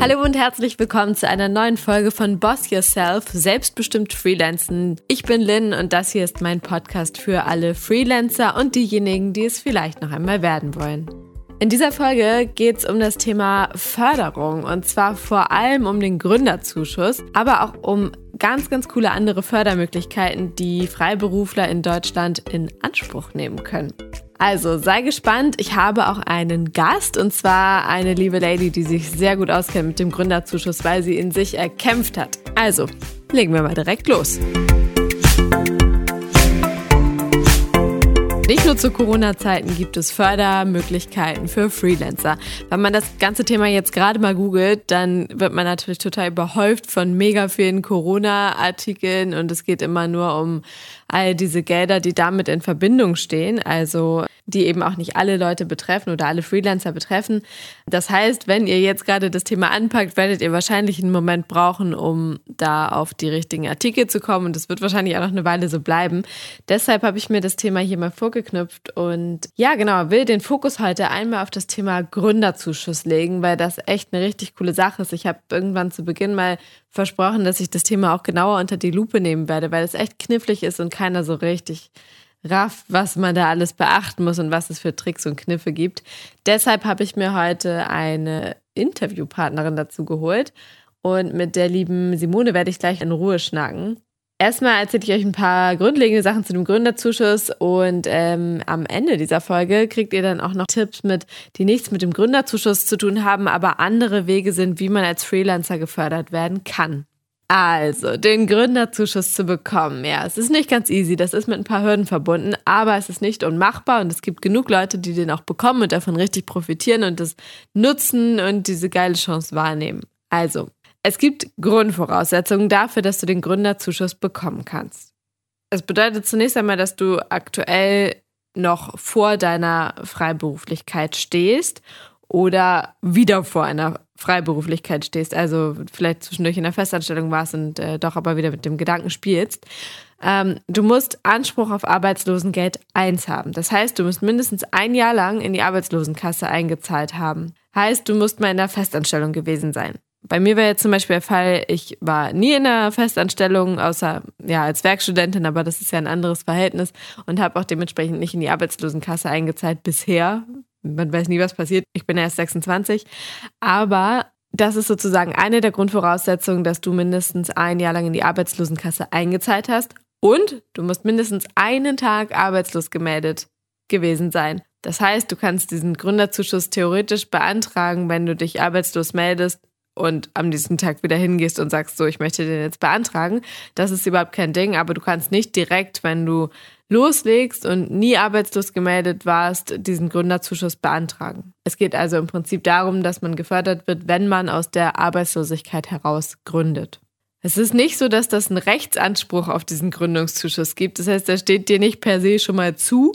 Hallo und herzlich willkommen zu einer neuen Folge von Boss Yourself, selbstbestimmt Freelancen. Ich bin Lynn und das hier ist mein Podcast für alle Freelancer und diejenigen, die es vielleicht noch einmal werden wollen. In dieser Folge geht es um das Thema Förderung und zwar vor allem um den Gründerzuschuss, aber auch um ganz, ganz coole andere Fördermöglichkeiten, die Freiberufler in Deutschland in Anspruch nehmen können. Also sei gespannt, ich habe auch einen Gast und zwar eine liebe Lady, die sich sehr gut auskennt mit dem Gründerzuschuss, weil sie in sich erkämpft hat. Also, legen wir mal direkt los. Nicht nur zu Corona-Zeiten gibt es Fördermöglichkeiten für Freelancer. Wenn man das ganze Thema jetzt gerade mal googelt, dann wird man natürlich total überhäuft von mega vielen Corona-Artikeln und es geht immer nur um all diese Gelder, die damit in Verbindung stehen, also die eben auch nicht alle Leute betreffen oder alle Freelancer betreffen. Das heißt, wenn ihr jetzt gerade das Thema anpackt, werdet ihr wahrscheinlich einen Moment brauchen, um da auf die richtigen Artikel zu kommen und das wird wahrscheinlich auch noch eine Weile so bleiben. Deshalb habe ich mir das Thema hier mal vorgeknüpft und ja, genau, will den Fokus heute einmal auf das Thema Gründerzuschuss legen, weil das echt eine richtig coole Sache ist. Ich habe irgendwann zu Beginn mal versprochen, dass ich das Thema auch genauer unter die Lupe nehmen werde, weil es echt knifflig ist und keiner so richtig rafft, was man da alles beachten muss und was es für Tricks und Kniffe gibt. Deshalb habe ich mir heute eine Interviewpartnerin dazu geholt und mit der lieben Simone werde ich gleich in Ruhe schnacken. Erstmal erzähle ich euch ein paar grundlegende Sachen zu dem Gründerzuschuss und ähm, am Ende dieser Folge kriegt ihr dann auch noch Tipps mit, die nichts mit dem Gründerzuschuss zu tun haben, aber andere Wege sind, wie man als Freelancer gefördert werden kann. Also, den Gründerzuschuss zu bekommen, ja, es ist nicht ganz easy, das ist mit ein paar Hürden verbunden, aber es ist nicht unmachbar und es gibt genug Leute, die den auch bekommen und davon richtig profitieren und das nutzen und diese geile Chance wahrnehmen. Also, es gibt Grundvoraussetzungen dafür, dass du den Gründerzuschuss bekommen kannst. Es bedeutet zunächst einmal, dass du aktuell noch vor deiner Freiberuflichkeit stehst oder wieder vor einer Freiberuflichkeit stehst, also vielleicht zwischendurch in der Festanstellung warst und äh, doch aber wieder mit dem Gedanken spielst. Ähm, du musst Anspruch auf Arbeitslosengeld 1 haben. Das heißt, du musst mindestens ein Jahr lang in die Arbeitslosenkasse eingezahlt haben. Heißt, du musst mal in der Festanstellung gewesen sein. Bei mir war jetzt zum Beispiel der Fall, ich war nie in einer Festanstellung, außer ja als Werkstudentin, aber das ist ja ein anderes Verhältnis und habe auch dementsprechend nicht in die Arbeitslosenkasse eingezahlt bisher. Man weiß nie, was passiert. Ich bin erst 26. Aber das ist sozusagen eine der Grundvoraussetzungen, dass du mindestens ein Jahr lang in die Arbeitslosenkasse eingezahlt hast und du musst mindestens einen Tag arbeitslos gemeldet gewesen sein. Das heißt, du kannst diesen Gründerzuschuss theoretisch beantragen, wenn du dich arbeitslos meldest und am nächsten Tag wieder hingehst und sagst, so, ich möchte den jetzt beantragen. Das ist überhaupt kein Ding, aber du kannst nicht direkt, wenn du loslegst und nie arbeitslos gemeldet warst, diesen Gründerzuschuss beantragen. Es geht also im Prinzip darum, dass man gefördert wird, wenn man aus der Arbeitslosigkeit heraus gründet. Es ist nicht so, dass das einen Rechtsanspruch auf diesen Gründungszuschuss gibt. Das heißt, der steht dir nicht per se schon mal zu,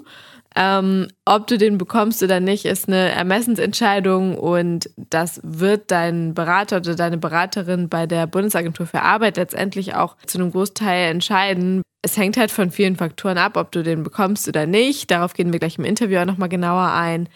ähm, ob du den bekommst oder nicht, ist eine Ermessensentscheidung und das wird dein Berater oder deine Beraterin bei der Bundesagentur für Arbeit letztendlich auch zu einem Großteil entscheiden. Es hängt halt von vielen Faktoren ab, ob du den bekommst oder nicht. Darauf gehen wir gleich im Interview auch nochmal genauer ein.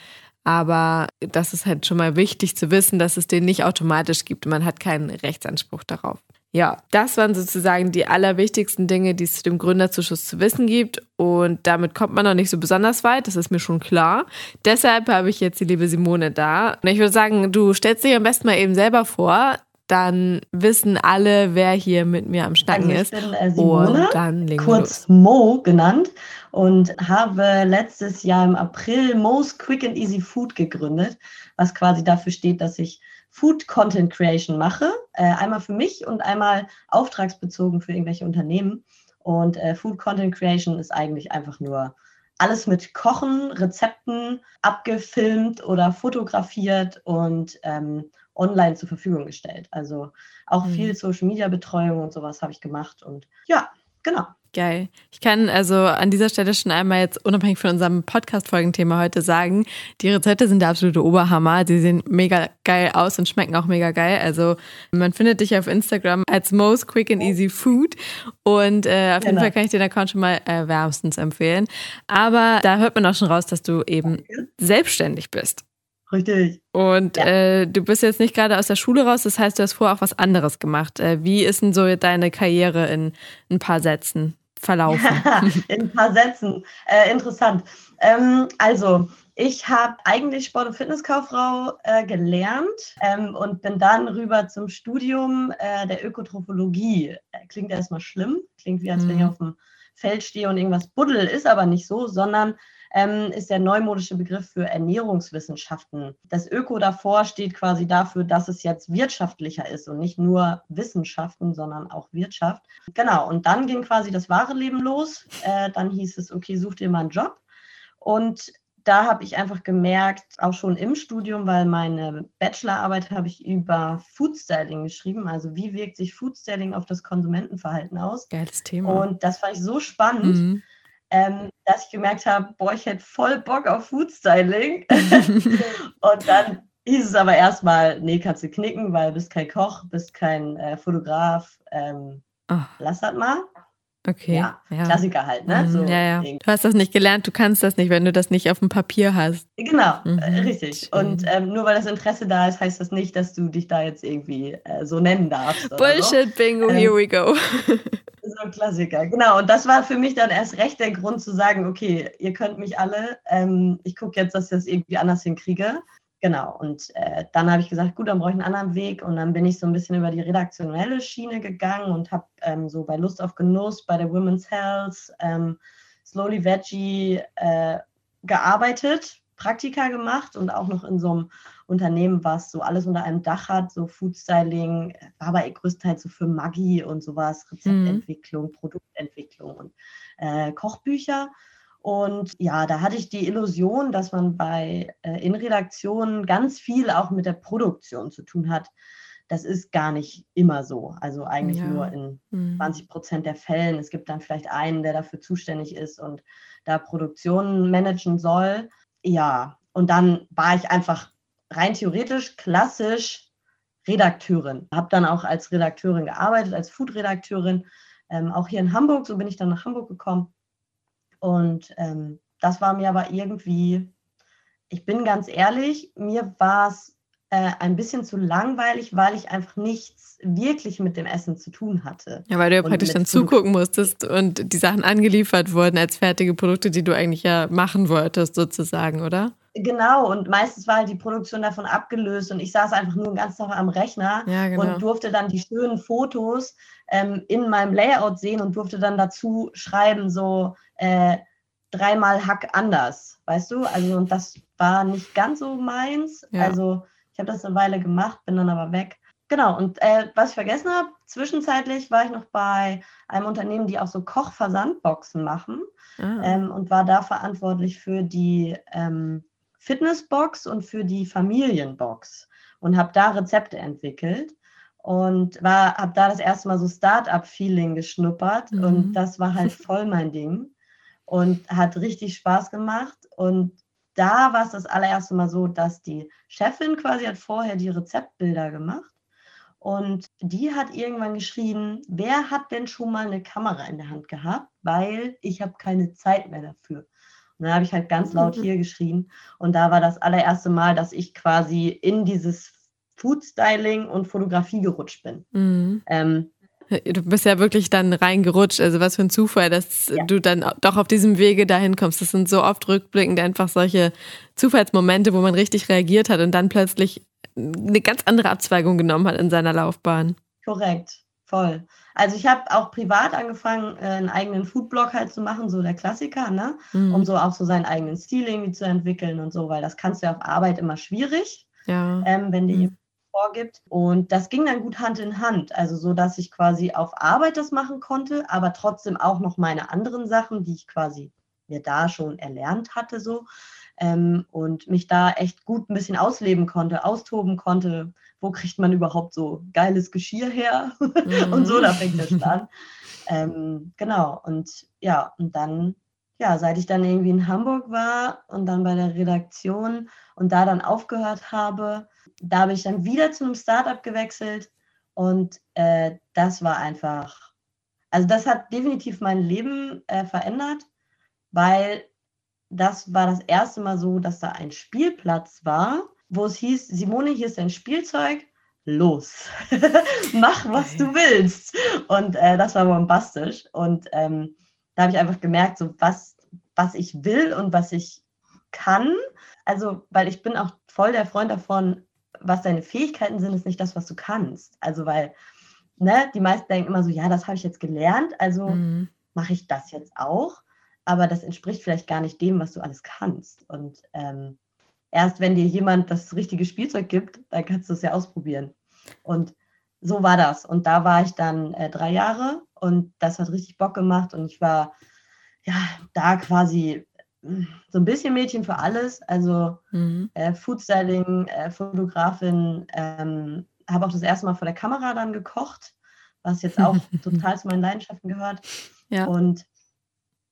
Aber das ist halt schon mal wichtig zu wissen, dass es den nicht automatisch gibt. Man hat keinen Rechtsanspruch darauf. Ja, das waren sozusagen die allerwichtigsten Dinge, die es zu dem Gründerzuschuss zu wissen gibt. Und damit kommt man noch nicht so besonders weit, das ist mir schon klar. Deshalb habe ich jetzt die liebe Simone da. Und ich würde sagen, du stellst dich am besten mal eben selber vor. Dann wissen alle, wer hier mit mir am Schnacken also ich ist. Bin, äh, Simone, und dann kurz los. Mo genannt und habe letztes Jahr im April Mo's Quick and Easy Food gegründet, was quasi dafür steht, dass ich Food Content Creation mache. Äh, einmal für mich und einmal auftragsbezogen für irgendwelche Unternehmen. Und äh, Food Content Creation ist eigentlich einfach nur alles mit Kochen, Rezepten abgefilmt oder fotografiert und ähm, online zur Verfügung gestellt. Also auch mhm. viel Social Media Betreuung und sowas habe ich gemacht. Und ja, genau. Geil. Ich kann also an dieser Stelle schon einmal jetzt unabhängig von unserem Podcast-Folgenthema heute sagen, die Rezepte sind der absolute Oberhammer. Sie sehen mega geil aus und schmecken auch mega geil. Also man findet dich auf Instagram als Most Quick and Easy Food und äh, auf jeden genau. Fall kann ich den Account schon mal äh, wärmstens empfehlen. Aber da hört man auch schon raus, dass du eben selbstständig bist. Richtig. Und ja. äh, du bist jetzt nicht gerade aus der Schule raus, das heißt, du hast vorher auch was anderes gemacht. Äh, wie ist denn so deine Karriere in ein paar Sätzen verlaufen? in ein paar Sätzen. Äh, interessant. Ähm, also, ich habe eigentlich Sport- und Fitnesskauffrau äh, gelernt ähm, und bin dann rüber zum Studium äh, der Ökotrophologie. Äh, klingt erstmal schlimm, klingt wie als wenn ich mhm. auf dem Feld stehe und irgendwas buddel, ist aber nicht so, sondern ähm, ist der neumodische Begriff für Ernährungswissenschaften. Das Öko davor steht quasi dafür, dass es jetzt wirtschaftlicher ist und nicht nur Wissenschaften, sondern auch Wirtschaft. Genau, und dann ging quasi das wahre Leben los. Äh, dann hieß es, okay, such dir mal einen Job. Und da habe ich einfach gemerkt, auch schon im Studium, weil meine Bachelorarbeit habe ich über Foodstyling geschrieben. Also wie wirkt sich Foodstyling auf das Konsumentenverhalten aus? Geiles Thema. Und das fand ich so spannend, mhm ähm, dass ich gemerkt habe, boah, ich hätte voll Bock auf Foodstyling. und dann hieß es aber erstmal, nee, kannst du knicken, weil du bist kein Koch, bist kein äh, Fotograf. Ähm, oh. Lass das mal. Okay. Ja, ja, Klassiker halt, ne? Mhm, so ja, ja. Du hast das nicht gelernt, du kannst das nicht, wenn du das nicht auf dem Papier hast. Genau, mhm. äh, richtig. Und ähm, nur weil das Interesse da ist, heißt das nicht, dass du dich da jetzt irgendwie äh, so nennen darfst. Bullshit, so. Bingo, ähm, here we go. so ein Klassiker, genau. Und das war für mich dann erst recht der Grund zu sagen, okay, ihr könnt mich alle, ähm, ich gucke jetzt, dass ich das irgendwie anders hinkriege. Genau, und äh, dann habe ich gesagt, gut, dann brauche ich einen anderen Weg. Und dann bin ich so ein bisschen über die redaktionelle Schiene gegangen und habe ähm, so bei Lust auf Genuss, bei der Women's Health, ähm, Slowly Veggie äh, gearbeitet, Praktika gemacht und auch noch in so einem Unternehmen, was so alles unter einem Dach hat, so Food Styling, war aber größtenteils so für Maggi und sowas, Rezeptentwicklung, mhm. Produktentwicklung und äh, Kochbücher. Und ja, da hatte ich die Illusion, dass man bei äh, in Redaktionen ganz viel auch mit der Produktion zu tun hat. Das ist gar nicht immer so. Also eigentlich ja. nur in mhm. 20 Prozent der Fällen. Es gibt dann vielleicht einen, der dafür zuständig ist und da Produktionen managen soll. Ja, und dann war ich einfach rein theoretisch klassisch Redakteurin. Habe dann auch als Redakteurin gearbeitet, als Food-Redakteurin, ähm, auch hier in Hamburg. So bin ich dann nach Hamburg gekommen und ähm, das war mir aber irgendwie, ich bin ganz ehrlich, mir war es äh, ein bisschen zu langweilig, weil ich einfach nichts wirklich mit dem Essen zu tun hatte. Ja, weil du ja praktisch dann zugucken musstest und die Sachen angeliefert wurden als fertige Produkte, die du eigentlich ja machen wolltest, sozusagen, oder? Genau, und meistens war halt die Produktion davon abgelöst und ich saß einfach nur den ganzen Tag am Rechner ja, genau. und durfte dann die schönen Fotos ähm, in meinem Layout sehen und durfte dann dazu schreiben, so äh, dreimal Hack anders, weißt du? Also, und das war nicht ganz so meins. Ja. Also, ich habe das eine Weile gemacht, bin dann aber weg. Genau, und äh, was ich vergessen habe, zwischenzeitlich war ich noch bei einem Unternehmen, die auch so Kochversandboxen machen ah. ähm, und war da verantwortlich für die ähm, Fitnessbox und für die Familienbox und habe da Rezepte entwickelt und war habe da das erste Mal so Start-up-Feeling geschnuppert mhm. und das war halt voll mein Ding und hat richtig Spaß gemacht und da war es das allererste Mal so, dass die Chefin quasi hat vorher die Rezeptbilder gemacht und die hat irgendwann geschrieben, wer hat denn schon mal eine Kamera in der Hand gehabt, weil ich habe keine Zeit mehr dafür. Dann habe ich halt ganz laut hier geschrien. Und da war das allererste Mal, dass ich quasi in dieses Food-Styling und Fotografie gerutscht bin. Mhm. Ähm, du bist ja wirklich dann reingerutscht. Also was für ein Zufall, dass ja. du dann doch auf diesem Wege dahin kommst. Das sind so oft rückblickend einfach solche Zufallsmomente, wo man richtig reagiert hat und dann plötzlich eine ganz andere Abzweigung genommen hat in seiner Laufbahn. Korrekt, voll. Also ich habe auch privat angefangen, äh, einen eigenen Foodblog halt zu machen, so der Klassiker, ne? Mhm. Um so auch so seinen eigenen Stil irgendwie zu entwickeln und so, weil das kannst du ja auf Arbeit immer schwierig, ja. ähm, wenn dir mhm. vorgibt. Und das ging dann gut Hand in Hand. Also so, dass ich quasi auf Arbeit das machen konnte, aber trotzdem auch noch meine anderen Sachen, die ich quasi mir da schon erlernt hatte, so. Ähm, und mich da echt gut ein bisschen ausleben konnte, austoben konnte, wo kriegt man überhaupt so geiles Geschirr her mhm. und so, da fängt es an. Ähm, genau, und ja, und dann, ja, seit ich dann irgendwie in Hamburg war und dann bei der Redaktion und da dann aufgehört habe, da habe ich dann wieder zu einem Startup gewechselt und äh, das war einfach, also das hat definitiv mein Leben äh, verändert, weil das war das erste Mal so, dass da ein Spielplatz war, wo es hieß, Simone, hier ist dein Spielzeug, los, mach, was du willst. Und äh, das war bombastisch. Und ähm, da habe ich einfach gemerkt, so was, was ich will und was ich kann. Also, weil ich bin auch voll der Freund davon, was deine Fähigkeiten sind, ist nicht das, was du kannst. Also, weil, ne, die meisten denken immer so, ja, das habe ich jetzt gelernt, also mhm. mache ich das jetzt auch. Aber das entspricht vielleicht gar nicht dem, was du alles kannst. Und ähm, erst wenn dir jemand das richtige Spielzeug gibt, dann kannst du es ja ausprobieren. Und so war das. Und da war ich dann äh, drei Jahre und das hat richtig Bock gemacht. Und ich war ja da quasi hm, so ein bisschen Mädchen für alles. Also mhm. äh, Foodstyling, äh, Fotografin, ähm, habe auch das erste Mal vor der Kamera dann gekocht, was jetzt auch total zu meinen Leidenschaften gehört. Ja. Und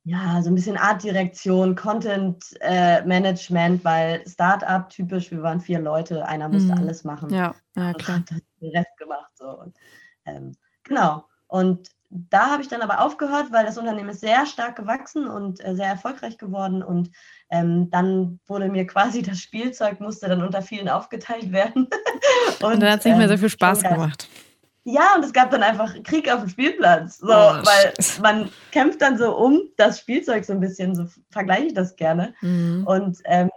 ja, so ein bisschen Artdirektion, Content äh, Management, weil Startup typisch, wir waren vier Leute, einer musste mhm. alles machen. Ja, ja klar. Und hat den Rest gemacht. So. Und, ähm, genau. Und da habe ich dann aber aufgehört, weil das Unternehmen ist sehr stark gewachsen und äh, sehr erfolgreich geworden. Und ähm, dann wurde mir quasi das Spielzeug, musste dann unter vielen aufgeteilt werden. und, und dann hat es nicht mehr so ähm, viel Spaß gemacht. Ja, und es gab dann einfach Krieg auf dem Spielplatz. So, oh, weil man kämpft dann so um das Spielzeug so ein bisschen, so vergleiche ich das gerne. Mhm. Und ähm,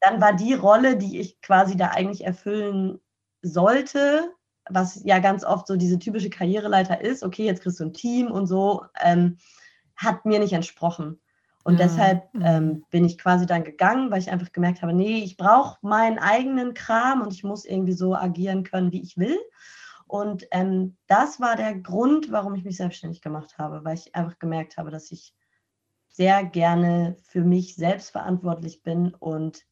dann war die Rolle, die ich quasi da eigentlich erfüllen sollte, was ja ganz oft so diese typische Karriereleiter ist, okay, jetzt kriegst du ein Team und so, ähm, hat mir nicht entsprochen. Und ja. deshalb mhm. ähm, bin ich quasi dann gegangen, weil ich einfach gemerkt habe, nee, ich brauche meinen eigenen Kram und ich muss irgendwie so agieren können, wie ich will. Und ähm, das war der Grund, warum ich mich selbstständig gemacht habe, weil ich einfach gemerkt habe, dass ich sehr gerne für mich selbst verantwortlich bin und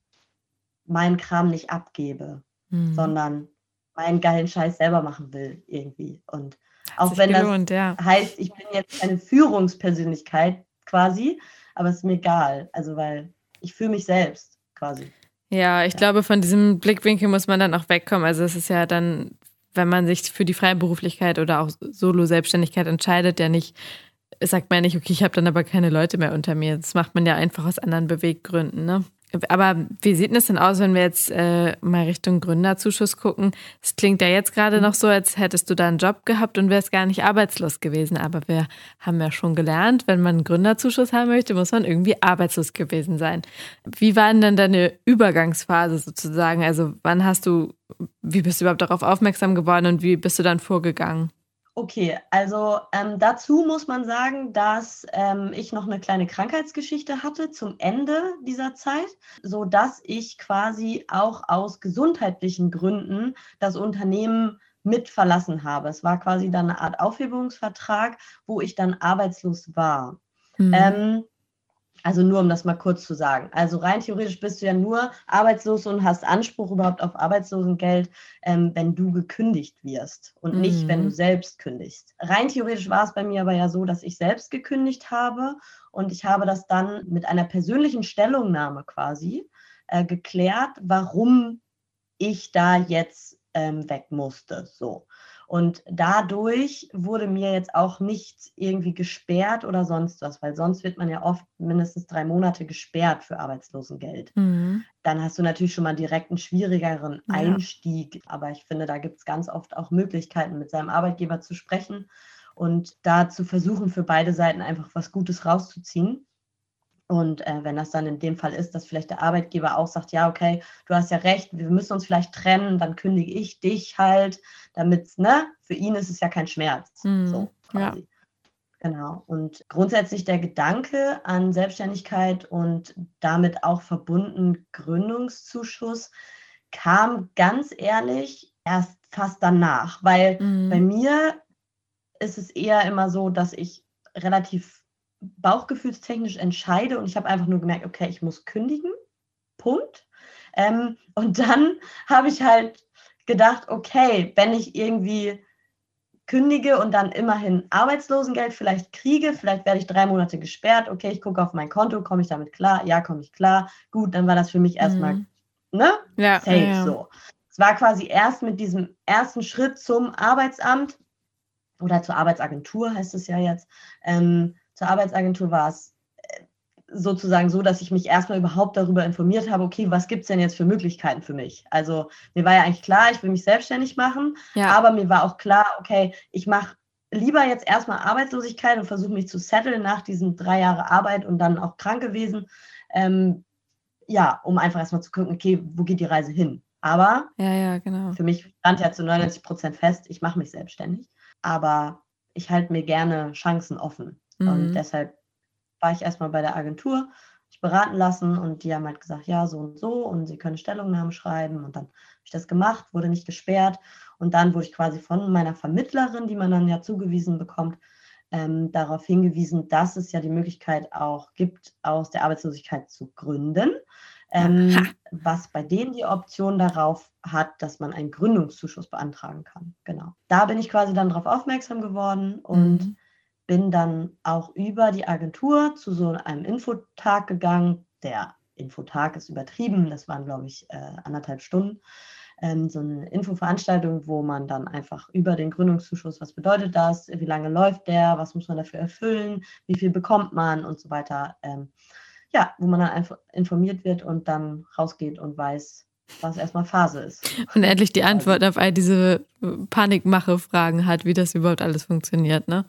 meinen Kram nicht abgebe, mhm. sondern meinen geilen Scheiß selber machen will irgendwie. Und auch wenn gelohnt, das ja. heißt, ich bin jetzt eine Führungspersönlichkeit quasi, aber es ist mir egal. Also weil ich fühle mich selbst quasi. Ja, ich ja. glaube, von diesem Blickwinkel muss man dann auch wegkommen. Also es ist ja dann wenn man sich für die Freiberuflichkeit oder auch Solo-Selbstständigkeit entscheidet, ja nicht, sagt man ja nicht, okay, ich habe dann aber keine Leute mehr unter mir. Das macht man ja einfach aus anderen Beweggründen, ne? Aber wie sieht es denn aus, wenn wir jetzt äh, mal Richtung Gründerzuschuss gucken? Es klingt ja jetzt gerade noch so, als hättest du da einen Job gehabt und wärst gar nicht arbeitslos gewesen. Aber wir haben ja schon gelernt, wenn man einen Gründerzuschuss haben möchte, muss man irgendwie arbeitslos gewesen sein. Wie war denn deine Übergangsphase sozusagen? Also wann hast du, wie bist du überhaupt darauf aufmerksam geworden und wie bist du dann vorgegangen? Okay, also ähm, dazu muss man sagen, dass ähm, ich noch eine kleine Krankheitsgeschichte hatte zum Ende dieser Zeit, so dass ich quasi auch aus gesundheitlichen Gründen das Unternehmen mit verlassen habe. Es war quasi dann eine Art Aufhebungsvertrag, wo ich dann arbeitslos war. Mhm. Ähm, also nur um das mal kurz zu sagen. Also rein theoretisch bist du ja nur arbeitslos und hast Anspruch überhaupt auf Arbeitslosengeld, ähm, wenn du gekündigt wirst und mhm. nicht, wenn du mhm. selbst kündigst. Rein theoretisch war es bei mir aber ja so, dass ich selbst gekündigt habe und ich habe das dann mit einer persönlichen Stellungnahme quasi äh, geklärt, warum ich da jetzt ähm, weg musste. So. Und dadurch wurde mir jetzt auch nichts irgendwie gesperrt oder sonst was, weil sonst wird man ja oft mindestens drei Monate gesperrt für Arbeitslosengeld. Mhm. Dann hast du natürlich schon mal direkt einen schwierigeren Einstieg. Ja. Aber ich finde, da gibt es ganz oft auch Möglichkeiten, mit seinem Arbeitgeber zu sprechen und da zu versuchen, für beide Seiten einfach was Gutes rauszuziehen. Und äh, wenn das dann in dem Fall ist, dass vielleicht der Arbeitgeber auch sagt, ja, okay, du hast ja recht, wir müssen uns vielleicht trennen, dann kündige ich dich halt, damit, ne, für ihn ist es ja kein Schmerz. Mhm, so quasi. Ja. Genau. Und grundsätzlich der Gedanke an Selbstständigkeit und damit auch verbunden Gründungszuschuss kam ganz ehrlich erst fast danach, weil mhm. bei mir ist es eher immer so, dass ich relativ bauchgefühlstechnisch entscheide und ich habe einfach nur gemerkt, okay, ich muss kündigen. Punkt. Ähm, und dann habe ich halt gedacht, okay, wenn ich irgendwie kündige und dann immerhin Arbeitslosengeld vielleicht kriege, vielleicht werde ich drei Monate gesperrt, okay, ich gucke auf mein Konto, komme ich damit klar? Ja, komme ich klar. Gut, dann war das für mich erstmal, mhm. ne? Ja, Safe ja. so. Es war quasi erst mit diesem ersten Schritt zum Arbeitsamt oder zur Arbeitsagentur heißt es ja jetzt, ähm, zur Arbeitsagentur war es äh, sozusagen so, dass ich mich erstmal überhaupt darüber informiert habe, okay, was gibt es denn jetzt für Möglichkeiten für mich? Also mir war ja eigentlich klar, ich will mich selbstständig machen, ja. aber mir war auch klar, okay, ich mache lieber jetzt erstmal Arbeitslosigkeit und versuche mich zu setteln nach diesen drei Jahren Arbeit und dann auch krank gewesen. Ähm, ja, um einfach erstmal zu gucken, okay, wo geht die Reise hin? Aber ja, ja, genau. für mich stand ja zu 99 Prozent fest, ich mache mich selbstständig. Aber ich halte mir gerne Chancen offen. Mhm. Und deshalb war ich erstmal bei der Agentur, ich beraten lassen und die haben halt gesagt, ja, so und so und sie können Stellungnahmen schreiben und dann habe ich das gemacht, wurde nicht gesperrt und dann wurde ich quasi von meiner Vermittlerin, die man dann ja zugewiesen bekommt, ähm, darauf hingewiesen, dass es ja die Möglichkeit auch gibt, aus der Arbeitslosigkeit zu gründen. Ähm, was bei denen die Option darauf hat, dass man einen Gründungszuschuss beantragen kann. Genau. Da bin ich quasi dann darauf aufmerksam geworden und mhm bin dann auch über die Agentur zu so einem Infotag gegangen. Der Infotag ist übertrieben, das waren, glaube ich, äh, anderthalb Stunden. Ähm, so eine Infoveranstaltung, wo man dann einfach über den Gründungszuschuss, was bedeutet das, wie lange läuft der, was muss man dafür erfüllen, wie viel bekommt man und so weiter. Ähm, ja, wo man dann einfach informiert wird und dann rausgeht und weiß, was erstmal Phase ist. Und endlich die Antwort auf all diese Panikmache-Fragen hat, wie das überhaupt alles funktioniert, ne?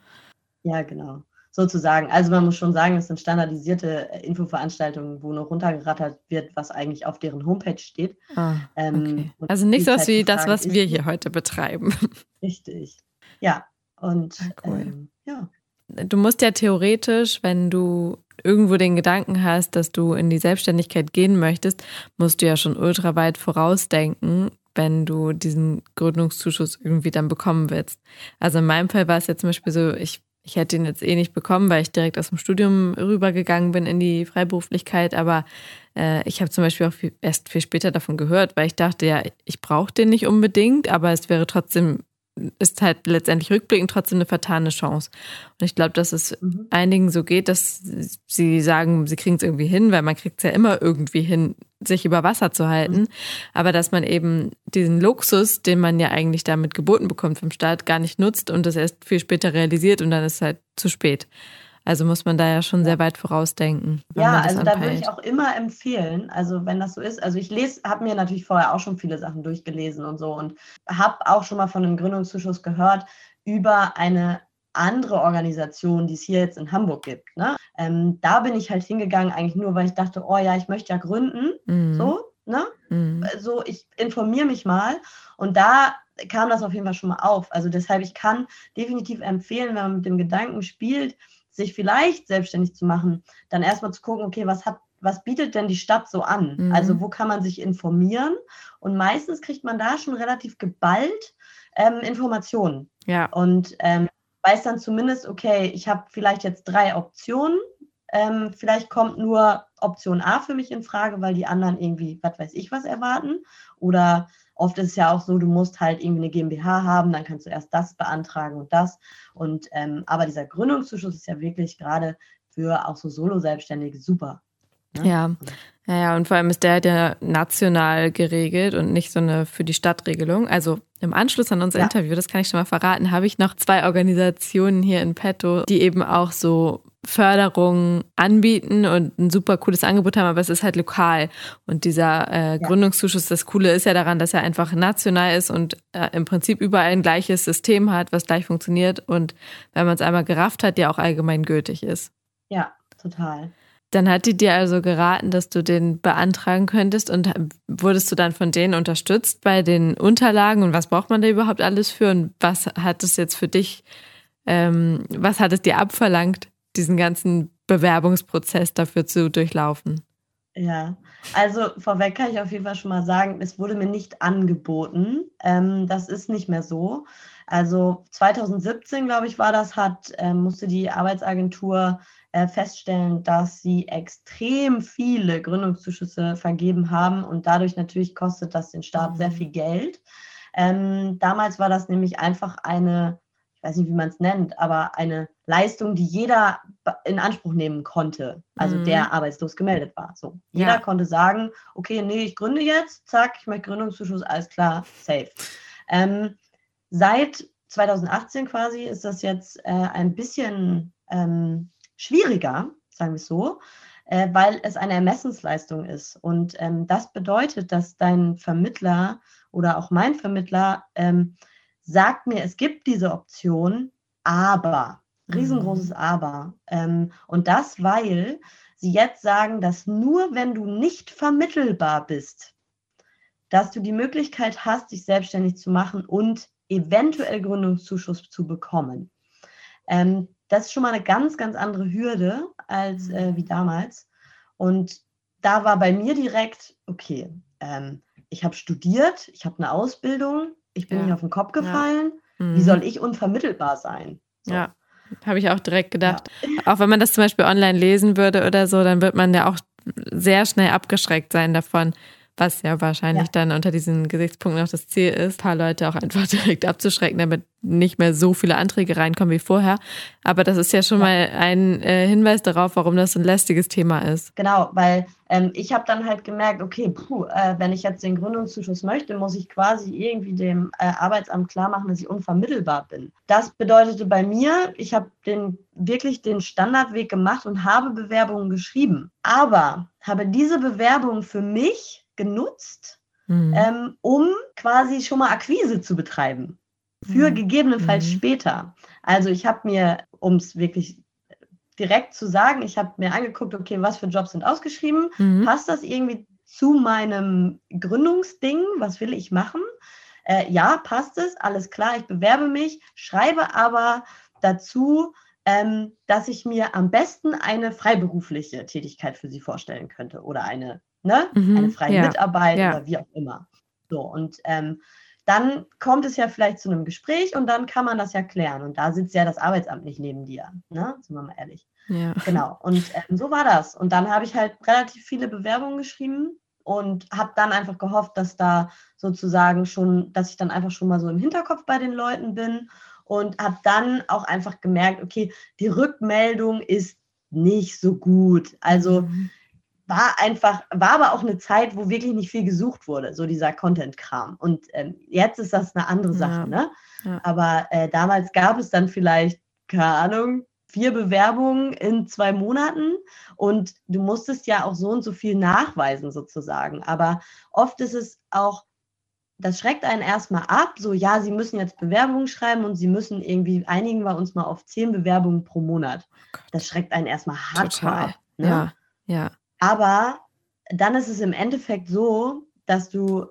Ja, genau. Sozusagen. Also man muss schon sagen, es sind standardisierte äh, Infoveranstaltungen, wo noch runtergerattert wird, was eigentlich auf deren Homepage steht. Ah, ähm, okay. also nicht so was wie das, was wir hier heute betreiben. Richtig. Ja. Und ah, cool. ähm, ja. Du musst ja theoretisch, wenn du irgendwo den Gedanken hast, dass du in die Selbstständigkeit gehen möchtest, musst du ja schon ultra weit vorausdenken, wenn du diesen Gründungszuschuss irgendwie dann bekommen willst. Also in meinem Fall war es ja zum Beispiel so, ich ich hätte ihn jetzt eh nicht bekommen, weil ich direkt aus dem Studium rübergegangen bin in die Freiberuflichkeit. Aber äh, ich habe zum Beispiel auch viel, erst viel später davon gehört, weil ich dachte, ja, ich brauche den nicht unbedingt, aber es wäre trotzdem ist halt letztendlich rückblickend trotzdem eine vertane Chance. Und ich glaube, dass es mhm. einigen so geht, dass sie sagen, sie kriegen es irgendwie hin, weil man kriegt es ja immer irgendwie hin, sich über Wasser zu halten. Mhm. Aber dass man eben diesen Luxus, den man ja eigentlich damit geboten bekommt vom Staat, gar nicht nutzt und das erst viel später realisiert und dann ist es halt zu spät. Also muss man da ja schon sehr weit vorausdenken. Ja, also anpeilt. da würde ich auch immer empfehlen, also wenn das so ist, also ich lese, habe mir natürlich vorher auch schon viele Sachen durchgelesen und so und habe auch schon mal von einem Gründungszuschuss gehört über eine andere Organisation, die es hier jetzt in Hamburg gibt. Ne? Ähm, da bin ich halt hingegangen, eigentlich nur, weil ich dachte, oh ja, ich möchte ja gründen. Mhm. So, ne? Mhm. So, ich informiere mich mal. Und da kam das auf jeden Fall schon mal auf. Also deshalb, ich kann definitiv empfehlen, wenn man mit dem Gedanken spielt, sich vielleicht selbstständig zu machen, dann erstmal zu gucken, okay, was hat was bietet denn die Stadt so an? Mhm. Also wo kann man sich informieren? Und meistens kriegt man da schon relativ geballt ähm, Informationen. Ja. Und ähm, weiß dann zumindest, okay, ich habe vielleicht jetzt drei Optionen. Ähm, vielleicht kommt nur Option A für mich in Frage, weil die anderen irgendwie, was weiß ich, was erwarten. Oder Oft ist es ja auch so, du musst halt irgendwie eine GmbH haben, dann kannst du erst das beantragen und das. Und ähm, aber dieser Gründungszuschuss ist ja wirklich gerade für auch so Solo-Selbstständige super. Ne? Ja. Ja, und vor allem ist der halt ja national geregelt und nicht so eine für die Stadtregelung. Also im Anschluss an unser ja. Interview, das kann ich schon mal verraten, habe ich noch zwei Organisationen hier in petto, die eben auch so Förderung anbieten und ein super cooles Angebot haben, aber es ist halt lokal. Und dieser äh, Gründungszuschuss, das Coole ist ja daran, dass er einfach national ist und äh, im Prinzip überall ein gleiches System hat, was gleich funktioniert und wenn man es einmal gerafft hat, ja auch allgemein gültig ist. Ja, total. Dann hat die dir also geraten, dass du den beantragen könntest und wurdest du dann von denen unterstützt bei den Unterlagen und was braucht man da überhaupt alles für und was hat es jetzt für dich, ähm, was hat es dir abverlangt, diesen ganzen Bewerbungsprozess dafür zu durchlaufen? Ja, also vorweg kann ich auf jeden Fall schon mal sagen, es wurde mir nicht angeboten. Ähm, das ist nicht mehr so. Also 2017, glaube ich, war das, hat, äh, musste die Arbeitsagentur äh, feststellen, dass sie extrem viele Gründungszuschüsse vergeben haben und dadurch natürlich kostet das den Staat mhm. sehr viel Geld. Ähm, damals war das nämlich einfach eine, ich weiß nicht, wie man es nennt, aber eine Leistung, die jeder in Anspruch nehmen konnte, also mhm. der arbeitslos gemeldet war. So, jeder ja. konnte sagen, okay, nee, ich gründe jetzt, zack, ich möchte Gründungszuschuss, alles klar, safe. Ähm, seit 2018 quasi ist das jetzt äh, ein bisschen ähm, schwieriger, sagen wir es so. äh, weil es eine Ermessensleistung ist. Und ähm, das bedeutet, dass dein Vermittler oder auch mein Vermittler ähm, sagt mir, es gibt diese Option, aber, riesengroßes mhm. Aber. Ähm, und das, weil sie jetzt sagen, dass nur wenn du nicht vermittelbar bist, dass du die Möglichkeit hast, dich selbstständig zu machen und eventuell Gründungszuschuss zu bekommen. Ähm, das ist schon mal eine ganz, ganz andere Hürde als äh, wie damals. Und da war bei mir direkt, okay, ähm, ich habe studiert, ich habe eine Ausbildung, ich bin ja. nicht auf den Kopf gefallen. Ja. Mhm. Wie soll ich unvermittelbar sein? So. Ja, habe ich auch direkt gedacht. Ja. Auch wenn man das zum Beispiel online lesen würde oder so, dann wird man ja auch sehr schnell abgeschreckt sein davon, was ja wahrscheinlich ja. dann unter diesen Gesichtspunkten auch das Ziel ist, ein paar Leute auch einfach direkt abzuschrecken, damit nicht mehr so viele Anträge reinkommen wie vorher. Aber das ist ja schon ja. mal ein äh, Hinweis darauf, warum das ein lästiges Thema ist. Genau, weil ähm, ich habe dann halt gemerkt, okay, puh, äh, wenn ich jetzt den Gründungszuschuss möchte, muss ich quasi irgendwie dem äh, Arbeitsamt klar machen, dass ich unvermittelbar bin. Das bedeutete bei mir, ich habe den wirklich den Standardweg gemacht und habe Bewerbungen geschrieben. Aber habe diese Bewerbung für mich genutzt, mhm. ähm, um quasi schon mal Akquise zu betreiben. Für mhm. gegebenenfalls mhm. später. Also ich habe mir, um es wirklich direkt zu sagen, ich habe mir angeguckt, okay, was für Jobs sind ausgeschrieben? Mhm. Passt das irgendwie zu meinem Gründungsding? Was will ich machen? Äh, ja, passt es, alles klar, ich bewerbe mich, schreibe aber dazu, ähm, dass ich mir am besten eine freiberufliche Tätigkeit für Sie vorstellen könnte oder eine ne? Mhm, eine freie ja, Mitarbeit ja. oder wie auch immer. So, und ähm, dann kommt es ja vielleicht zu einem Gespräch und dann kann man das ja klären. Und da sitzt ja das Arbeitsamt nicht neben dir, ne? Sind wir mal ehrlich. Ja. Genau. Und ähm, so war das. Und dann habe ich halt relativ viele Bewerbungen geschrieben und habe dann einfach gehofft, dass da sozusagen schon, dass ich dann einfach schon mal so im Hinterkopf bei den Leuten bin und habe dann auch einfach gemerkt, okay, die Rückmeldung ist nicht so gut. Also mhm war einfach, war aber auch eine Zeit, wo wirklich nicht viel gesucht wurde, so dieser Content-Kram. Und ähm, jetzt ist das eine andere Sache, ja. ne? Ja. Aber äh, damals gab es dann vielleicht, keine Ahnung, vier Bewerbungen in zwei Monaten und du musstest ja auch so und so viel nachweisen sozusagen. Aber oft ist es auch, das schreckt einen erstmal ab, so ja, sie müssen jetzt Bewerbungen schreiben und sie müssen irgendwie, einigen wir uns mal auf zehn Bewerbungen pro Monat. Oh das schreckt einen erstmal hart Total. ab. Ne? Ja, ja. Aber dann ist es im Endeffekt so, dass du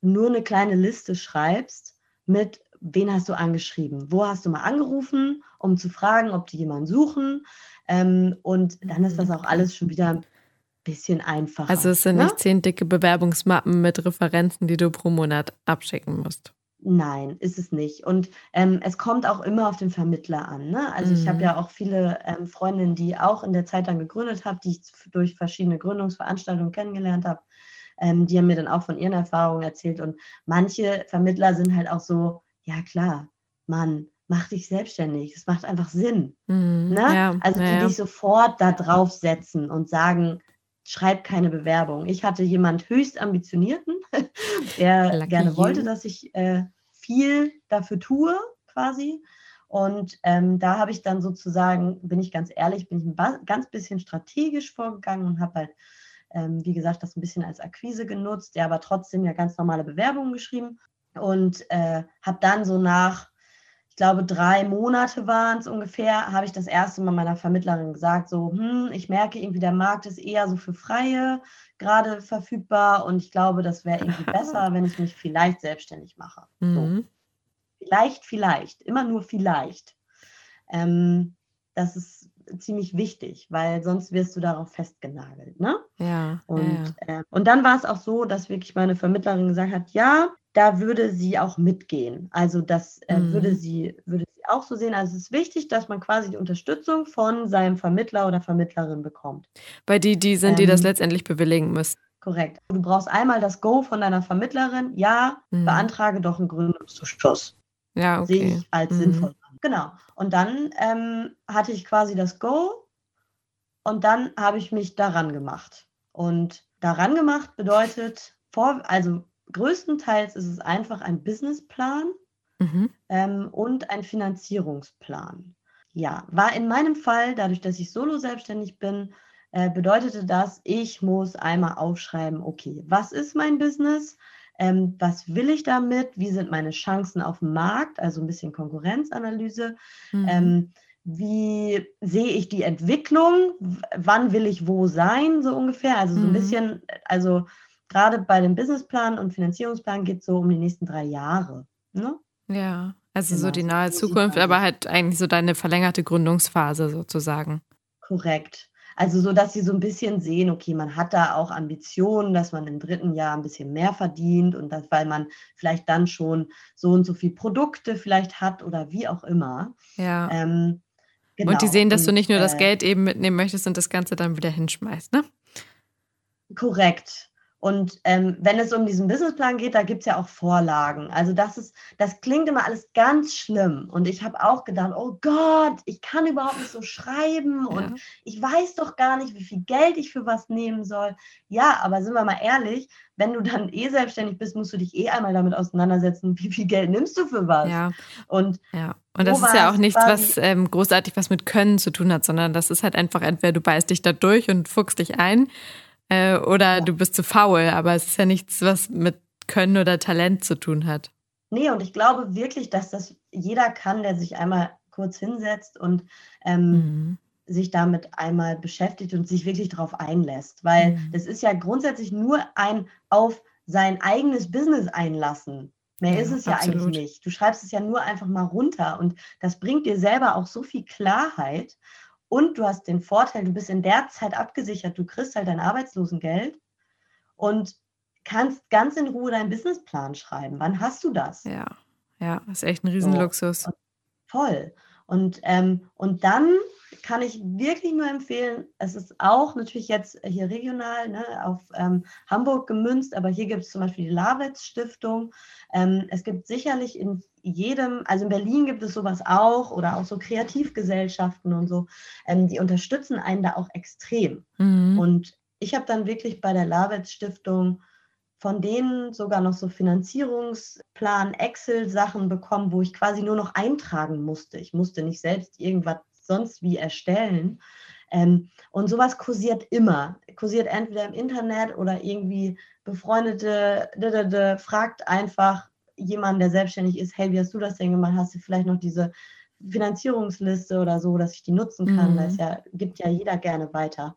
nur eine kleine Liste schreibst mit, wen hast du angeschrieben, wo hast du mal angerufen, um zu fragen, ob die jemanden suchen. Ähm, und dann ist das auch alles schon wieder ein bisschen einfacher. Also es sind ne? nicht zehn dicke Bewerbungsmappen mit Referenzen, die du pro Monat abschicken musst. Nein, ist es nicht. Und ähm, es kommt auch immer auf den Vermittler an. Ne? Also mhm. ich habe mhm. ja auch viele ähm, Freundinnen, die auch in der Zeit dann gegründet habe, die ich durch verschiedene Gründungsveranstaltungen kennengelernt habe. Ähm, die haben mir dann auch von ihren Erfahrungen erzählt. Und manche Vermittler sind halt auch so, ja klar, Mann, mach dich selbstständig. Es macht einfach Sinn. Mhm. Ne? Ja, also die ja. dich sofort da draufsetzen und sagen, schreib keine Bewerbung. Ich hatte jemand höchst ambitionierten, der Lucky gerne wollte, dass ich äh, viel dafür tue, quasi. Und ähm, da habe ich dann sozusagen, bin ich ganz ehrlich, bin ich ein ganz bisschen strategisch vorgegangen und habe halt, ähm, wie gesagt, das ein bisschen als Akquise genutzt, der aber trotzdem ja ganz normale Bewerbungen geschrieben und äh, habe dann so nach glaube, drei Monate waren es ungefähr, habe ich das erste Mal meiner Vermittlerin gesagt, so, hm, ich merke irgendwie, der Markt ist eher so für Freie gerade verfügbar und ich glaube, das wäre irgendwie besser, wenn ich mich vielleicht selbstständig mache. Mhm. So. Vielleicht, vielleicht, immer nur vielleicht. Ähm, das ist ziemlich wichtig, weil sonst wirst du darauf festgenagelt. Ne? Ja. Und, ja, Äh, und dann war es auch so, dass wirklich meine Vermittlerin gesagt hat, ja, da würde sie auch mitgehen. Also das äh, mhm. würde, sie, würde sie auch so sehen. Also es ist wichtig, dass man quasi die Unterstützung von seinem Vermittler oder Vermittlerin bekommt. Bei die, die sind, ähm, die das letztendlich bewilligen müssen. Korrekt. Du brauchst einmal das Go von deiner Vermittlerin. Ja, mhm. beantrage doch einen Gründungszuschuss. Ja, okay. Sehe ich als mhm. sinnvoll Genau. Und dann ähm, hatte ich quasi das Go und dann habe ich mich daran gemacht. Und daran gemacht bedeutet, vor, also größtenteils ist es einfach ein Businessplan mhm. ähm, und ein Finanzierungsplan. Ja, war in meinem Fall, dadurch, dass ich solo selbstständig bin, äh, bedeutete das, ich muss einmal aufschreiben, okay, was ist mein Business? Ähm, was will ich damit? Wie sind meine Chancen auf dem Markt? Also ein bisschen Konkurrenzanalyse. Mhm. Ähm, wie sehe ich die Entwicklung? Wann will ich wo sein, so ungefähr? Also so ein mhm. bisschen, also gerade bei dem Businessplan und Finanzierungsplan geht es so um die nächsten drei Jahre. Ne? Ja, also genau, so die nahe Zukunft, aber halt eigentlich so deine verlängerte Gründungsphase sozusagen. Korrekt. Also so, dass sie so ein bisschen sehen, okay, man hat da auch Ambitionen, dass man im dritten Jahr ein bisschen mehr verdient und das, weil man vielleicht dann schon so und so viele Produkte vielleicht hat oder wie auch immer. Ja. Ähm, genau. Und die sehen, dass und, du nicht nur das äh, Geld eben mitnehmen möchtest und das Ganze dann wieder hinschmeißt, ne? Korrekt. Und ähm, wenn es um diesen Businessplan geht, da gibt es ja auch Vorlagen. Also das ist, das klingt immer alles ganz schlimm. Und ich habe auch gedacht, oh Gott, ich kann überhaupt nicht so schreiben und ja. ich weiß doch gar nicht, wie viel Geld ich für was nehmen soll. Ja, aber sind wir mal ehrlich, wenn du dann eh selbstständig bist, musst du dich eh einmal damit auseinandersetzen, wie viel Geld nimmst du für was. Ja. Und, ja. und das ist ja auch nichts, was ähm, großartig was mit Können zu tun hat, sondern das ist halt einfach entweder du beißt dich da durch und fuchst dich ein äh, oder du bist zu faul, aber es ist ja nichts, was mit Können oder Talent zu tun hat. Nee, und ich glaube wirklich, dass das jeder kann, der sich einmal kurz hinsetzt und ähm, mhm. sich damit einmal beschäftigt und sich wirklich darauf einlässt. Weil mhm. das ist ja grundsätzlich nur ein auf sein eigenes Business einlassen. Mehr ja, ist es ja absolut. eigentlich nicht. Du schreibst es ja nur einfach mal runter und das bringt dir selber auch so viel Klarheit. Und du hast den Vorteil, du bist in der Zeit abgesichert, du kriegst halt dein Arbeitslosengeld und kannst ganz in Ruhe deinen Businessplan schreiben. Wann hast du das? Ja, ja, ist echt ein Riesenluxus. So. Voll. Und, ähm, und dann kann ich wirklich nur empfehlen, es ist auch natürlich jetzt hier regional ne, auf ähm, Hamburg gemünzt, aber hier gibt es zum Beispiel die Lavitz Stiftung. Ähm, es gibt sicherlich in jedem, also in Berlin gibt es sowas auch oder auch so Kreativgesellschaften und so, ähm, die unterstützen einen da auch extrem. Mhm. Und ich habe dann wirklich bei der Lavitz Stiftung von denen sogar noch so Finanzierungsplan, Excel-Sachen bekommen, wo ich quasi nur noch eintragen musste. Ich musste nicht selbst irgendwas sonst wie erstellen. Ähm, und sowas kursiert immer. Kursiert entweder im Internet oder irgendwie befreundete, fragt einfach jemanden, der selbstständig ist, hey, wie hast du das denn gemacht? Hast du vielleicht noch diese Finanzierungsliste oder so, dass ich die nutzen kann? Mhm. Das ja, gibt ja jeder gerne weiter.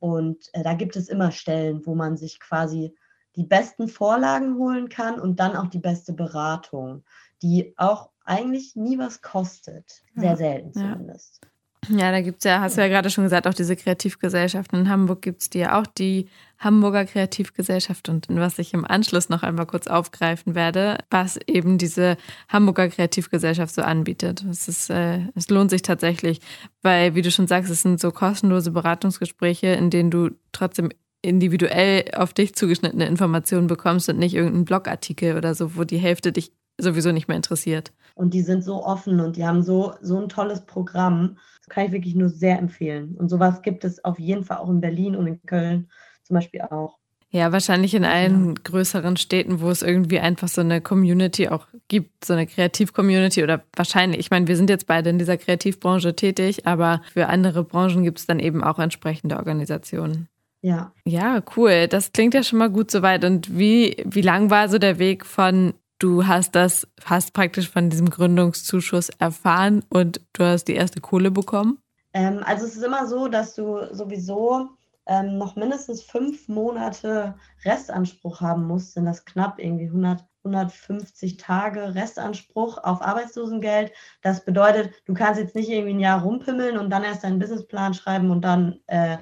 Und äh, da gibt es immer Stellen, wo man sich quasi die besten Vorlagen holen kann und dann auch die beste Beratung, die auch eigentlich nie was kostet. Sehr selten zumindest. Ja, da gibt es ja, hast du ja gerade schon gesagt, auch diese Kreativgesellschaften. In Hamburg gibt es die ja auch, die Hamburger Kreativgesellschaft und was ich im Anschluss noch einmal kurz aufgreifen werde, was eben diese Hamburger Kreativgesellschaft so anbietet. Es, ist, äh, es lohnt sich tatsächlich, weil, wie du schon sagst, es sind so kostenlose Beratungsgespräche, in denen du trotzdem individuell auf dich zugeschnittene Informationen bekommst und nicht irgendeinen Blogartikel oder so, wo die Hälfte dich sowieso nicht mehr interessiert. Und die sind so offen und die haben so, so ein tolles Programm. Das kann ich wirklich nur sehr empfehlen. Und sowas gibt es auf jeden Fall auch in Berlin und in Köln zum Beispiel auch. Ja, wahrscheinlich in allen ja. größeren Städten, wo es irgendwie einfach so eine Community auch gibt, so eine Kreativ-Community oder wahrscheinlich, ich meine, wir sind jetzt beide in dieser Kreativbranche tätig, aber für andere Branchen gibt es dann eben auch entsprechende Organisationen. Ja. Ja, cool. Das klingt ja schon mal gut soweit. Und wie, wie lang war so der Weg von du hast das, hast praktisch von diesem Gründungszuschuss erfahren und du hast die erste Kohle bekommen? Ähm, also es ist immer so, dass du sowieso ähm, noch mindestens fünf Monate Restanspruch haben musst, sind das knapp irgendwie 100, 150 Tage Restanspruch auf Arbeitslosengeld. Das bedeutet, du kannst jetzt nicht irgendwie ein Jahr rumpimmeln und dann erst deinen Businessplan schreiben und dann äh,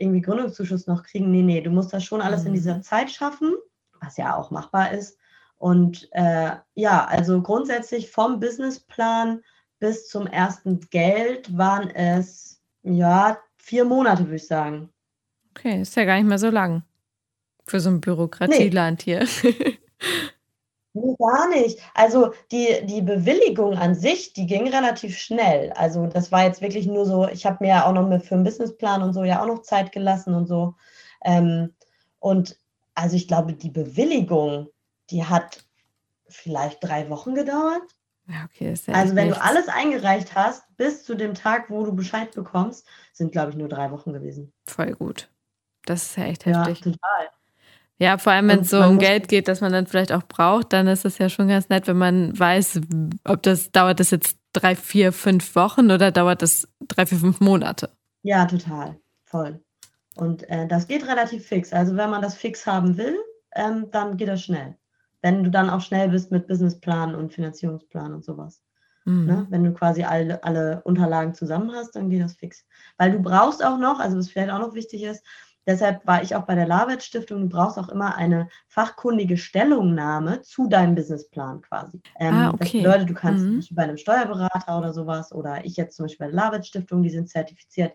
irgendwie Gründungszuschuss noch kriegen. Nee, nee, du musst das schon alles in dieser mhm. Zeit schaffen, was ja auch machbar ist. Und äh, ja, also grundsätzlich vom Businessplan bis zum ersten Geld waren es ja vier Monate, würde ich sagen. Okay, ist ja gar nicht mehr so lang für so ein Bürokratieland nee. hier. Nee, gar nicht. Also die, die Bewilligung an sich, die ging relativ schnell. Also das war jetzt wirklich nur so, ich habe mir ja auch noch mit für einen Businessplan und so ja auch noch Zeit gelassen und so. Ähm, und also ich glaube, die Bewilligung, die hat vielleicht drei Wochen gedauert. Ja, okay, ja also wenn nichts. du alles eingereicht hast, bis zu dem Tag, wo du Bescheid bekommst, sind, glaube ich, nur drei Wochen gewesen. Voll gut. Das ist ja echt heftig. Ja, total. Ja, vor allem, wenn es so um Geld geht, dass man dann vielleicht auch braucht, dann ist es ja schon ganz nett, wenn man weiß, ob das dauert das jetzt drei, vier, fünf Wochen oder dauert das drei, vier, fünf Monate. Ja, total. Voll. Und äh, das geht relativ fix. Also wenn man das fix haben will, ähm, dann geht das schnell. Wenn du dann auch schnell bist mit Businessplan und Finanzierungsplan und sowas. Mhm. Ne? Wenn du quasi alle, alle Unterlagen zusammen hast, dann geht das fix. Weil du brauchst auch noch, also was vielleicht auch noch wichtig ist, Deshalb war ich auch bei der Larvet Stiftung. Du brauchst auch immer eine fachkundige Stellungnahme zu deinem Businessplan quasi. Ähm, ah, okay. Das bedeutet, du kannst mhm. bei einem Steuerberater oder sowas oder ich jetzt zum Beispiel bei der Larvet Stiftung, die sind zertifiziert.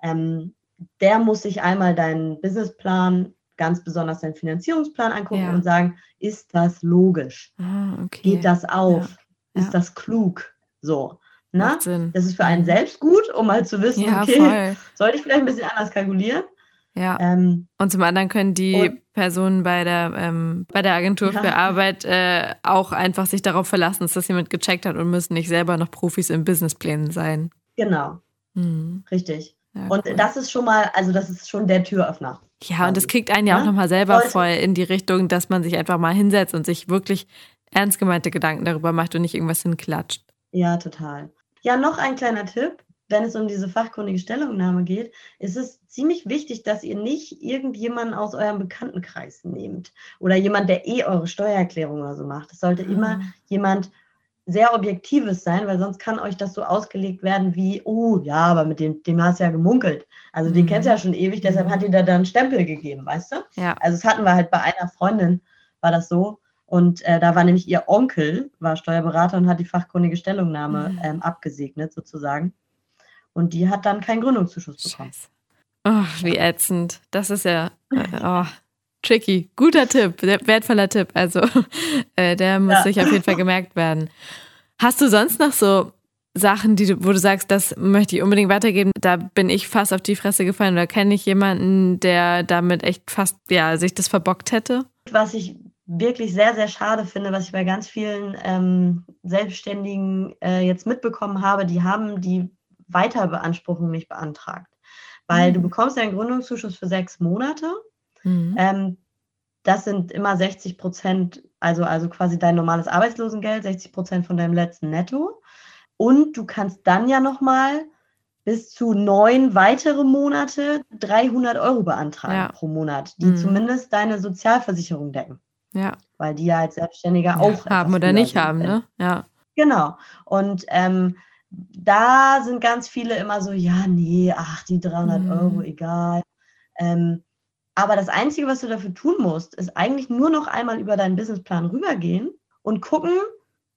Ähm, der muss sich einmal deinen Businessplan, ganz besonders deinen Finanzierungsplan angucken ja. und sagen, ist das logisch? Ah, okay. Geht das auf? Ja. Ist ja. das klug? So. Na? Das ist für einen mhm. selbst gut, um mal zu wissen, okay, voll. sollte ich vielleicht ein bisschen anders kalkulieren? Ja. Ähm, und zum anderen können die Personen bei der, ähm, bei der Agentur ja. für Arbeit äh, auch einfach sich darauf verlassen, dass das jemand gecheckt hat und müssen nicht selber noch Profis in Businessplänen sein. Genau. Mhm. Richtig. Ja, und cool. das ist schon mal, also das ist schon der Türöffner. Ja, und das kriegt einen ja, ja? auch nochmal selber voll in die Richtung, dass man sich einfach mal hinsetzt und sich wirklich ernst gemeinte Gedanken darüber macht und nicht irgendwas hinklatscht. Ja, total. Ja, noch ein kleiner Tipp wenn es um diese fachkundige Stellungnahme geht, ist es ziemlich wichtig, dass ihr nicht irgendjemanden aus eurem Bekanntenkreis nehmt oder jemand, der eh eure Steuererklärung oder so macht. Es sollte mhm. immer jemand sehr Objektives sein, weil sonst kann euch das so ausgelegt werden wie, oh ja, aber mit dem, dem hast du ja gemunkelt. Also mhm. den kennst du ja schon ewig, deshalb mhm. hat dir da dann Stempel gegeben, weißt du? Ja. Also das hatten wir halt bei einer Freundin, war das so. Und äh, da war nämlich ihr Onkel, war Steuerberater und hat die fachkundige Stellungnahme mhm. ähm, abgesegnet sozusagen. Und die hat dann keinen Gründungszuschuss bekommen. Scheiße. Oh, wie ätzend. Das ist ja äh, oh, tricky. Guter Tipp, wertvoller Tipp. Also äh, der muss ja. sich auf jeden Fall gemerkt werden. Hast du sonst noch so Sachen, die du, wo du sagst, das möchte ich unbedingt weitergeben? Da bin ich fast auf die Fresse gefallen oder kenne ich jemanden, der damit echt fast ja sich das verbockt hätte? Was ich wirklich sehr, sehr schade finde, was ich bei ganz vielen ähm, Selbstständigen äh, jetzt mitbekommen habe, die haben die Weiterbeanspruchung nicht beantragt. Weil mhm. du bekommst ja einen Gründungszuschuss für sechs Monate. Mhm. Ähm, das sind immer 60 Prozent, also, also quasi dein normales Arbeitslosengeld, 60 Prozent von deinem letzten Netto. Und du kannst dann ja nochmal bis zu neun weitere Monate 300 Euro beantragen ja. pro Monat, die mhm. zumindest deine Sozialversicherung decken. Ja. Weil die ja als Selbstständiger ja, auch haben oder nicht haben, ne? Ja. Genau. Und ähm, da sind ganz viele immer so, ja, nee, ach, die 300 mhm. Euro, egal. Ähm, aber das Einzige, was du dafür tun musst, ist eigentlich nur noch einmal über deinen Businessplan rübergehen und gucken,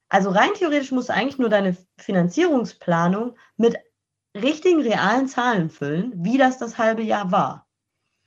also rein theoretisch musst du eigentlich nur deine Finanzierungsplanung mit richtigen realen Zahlen füllen, wie das das halbe Jahr war.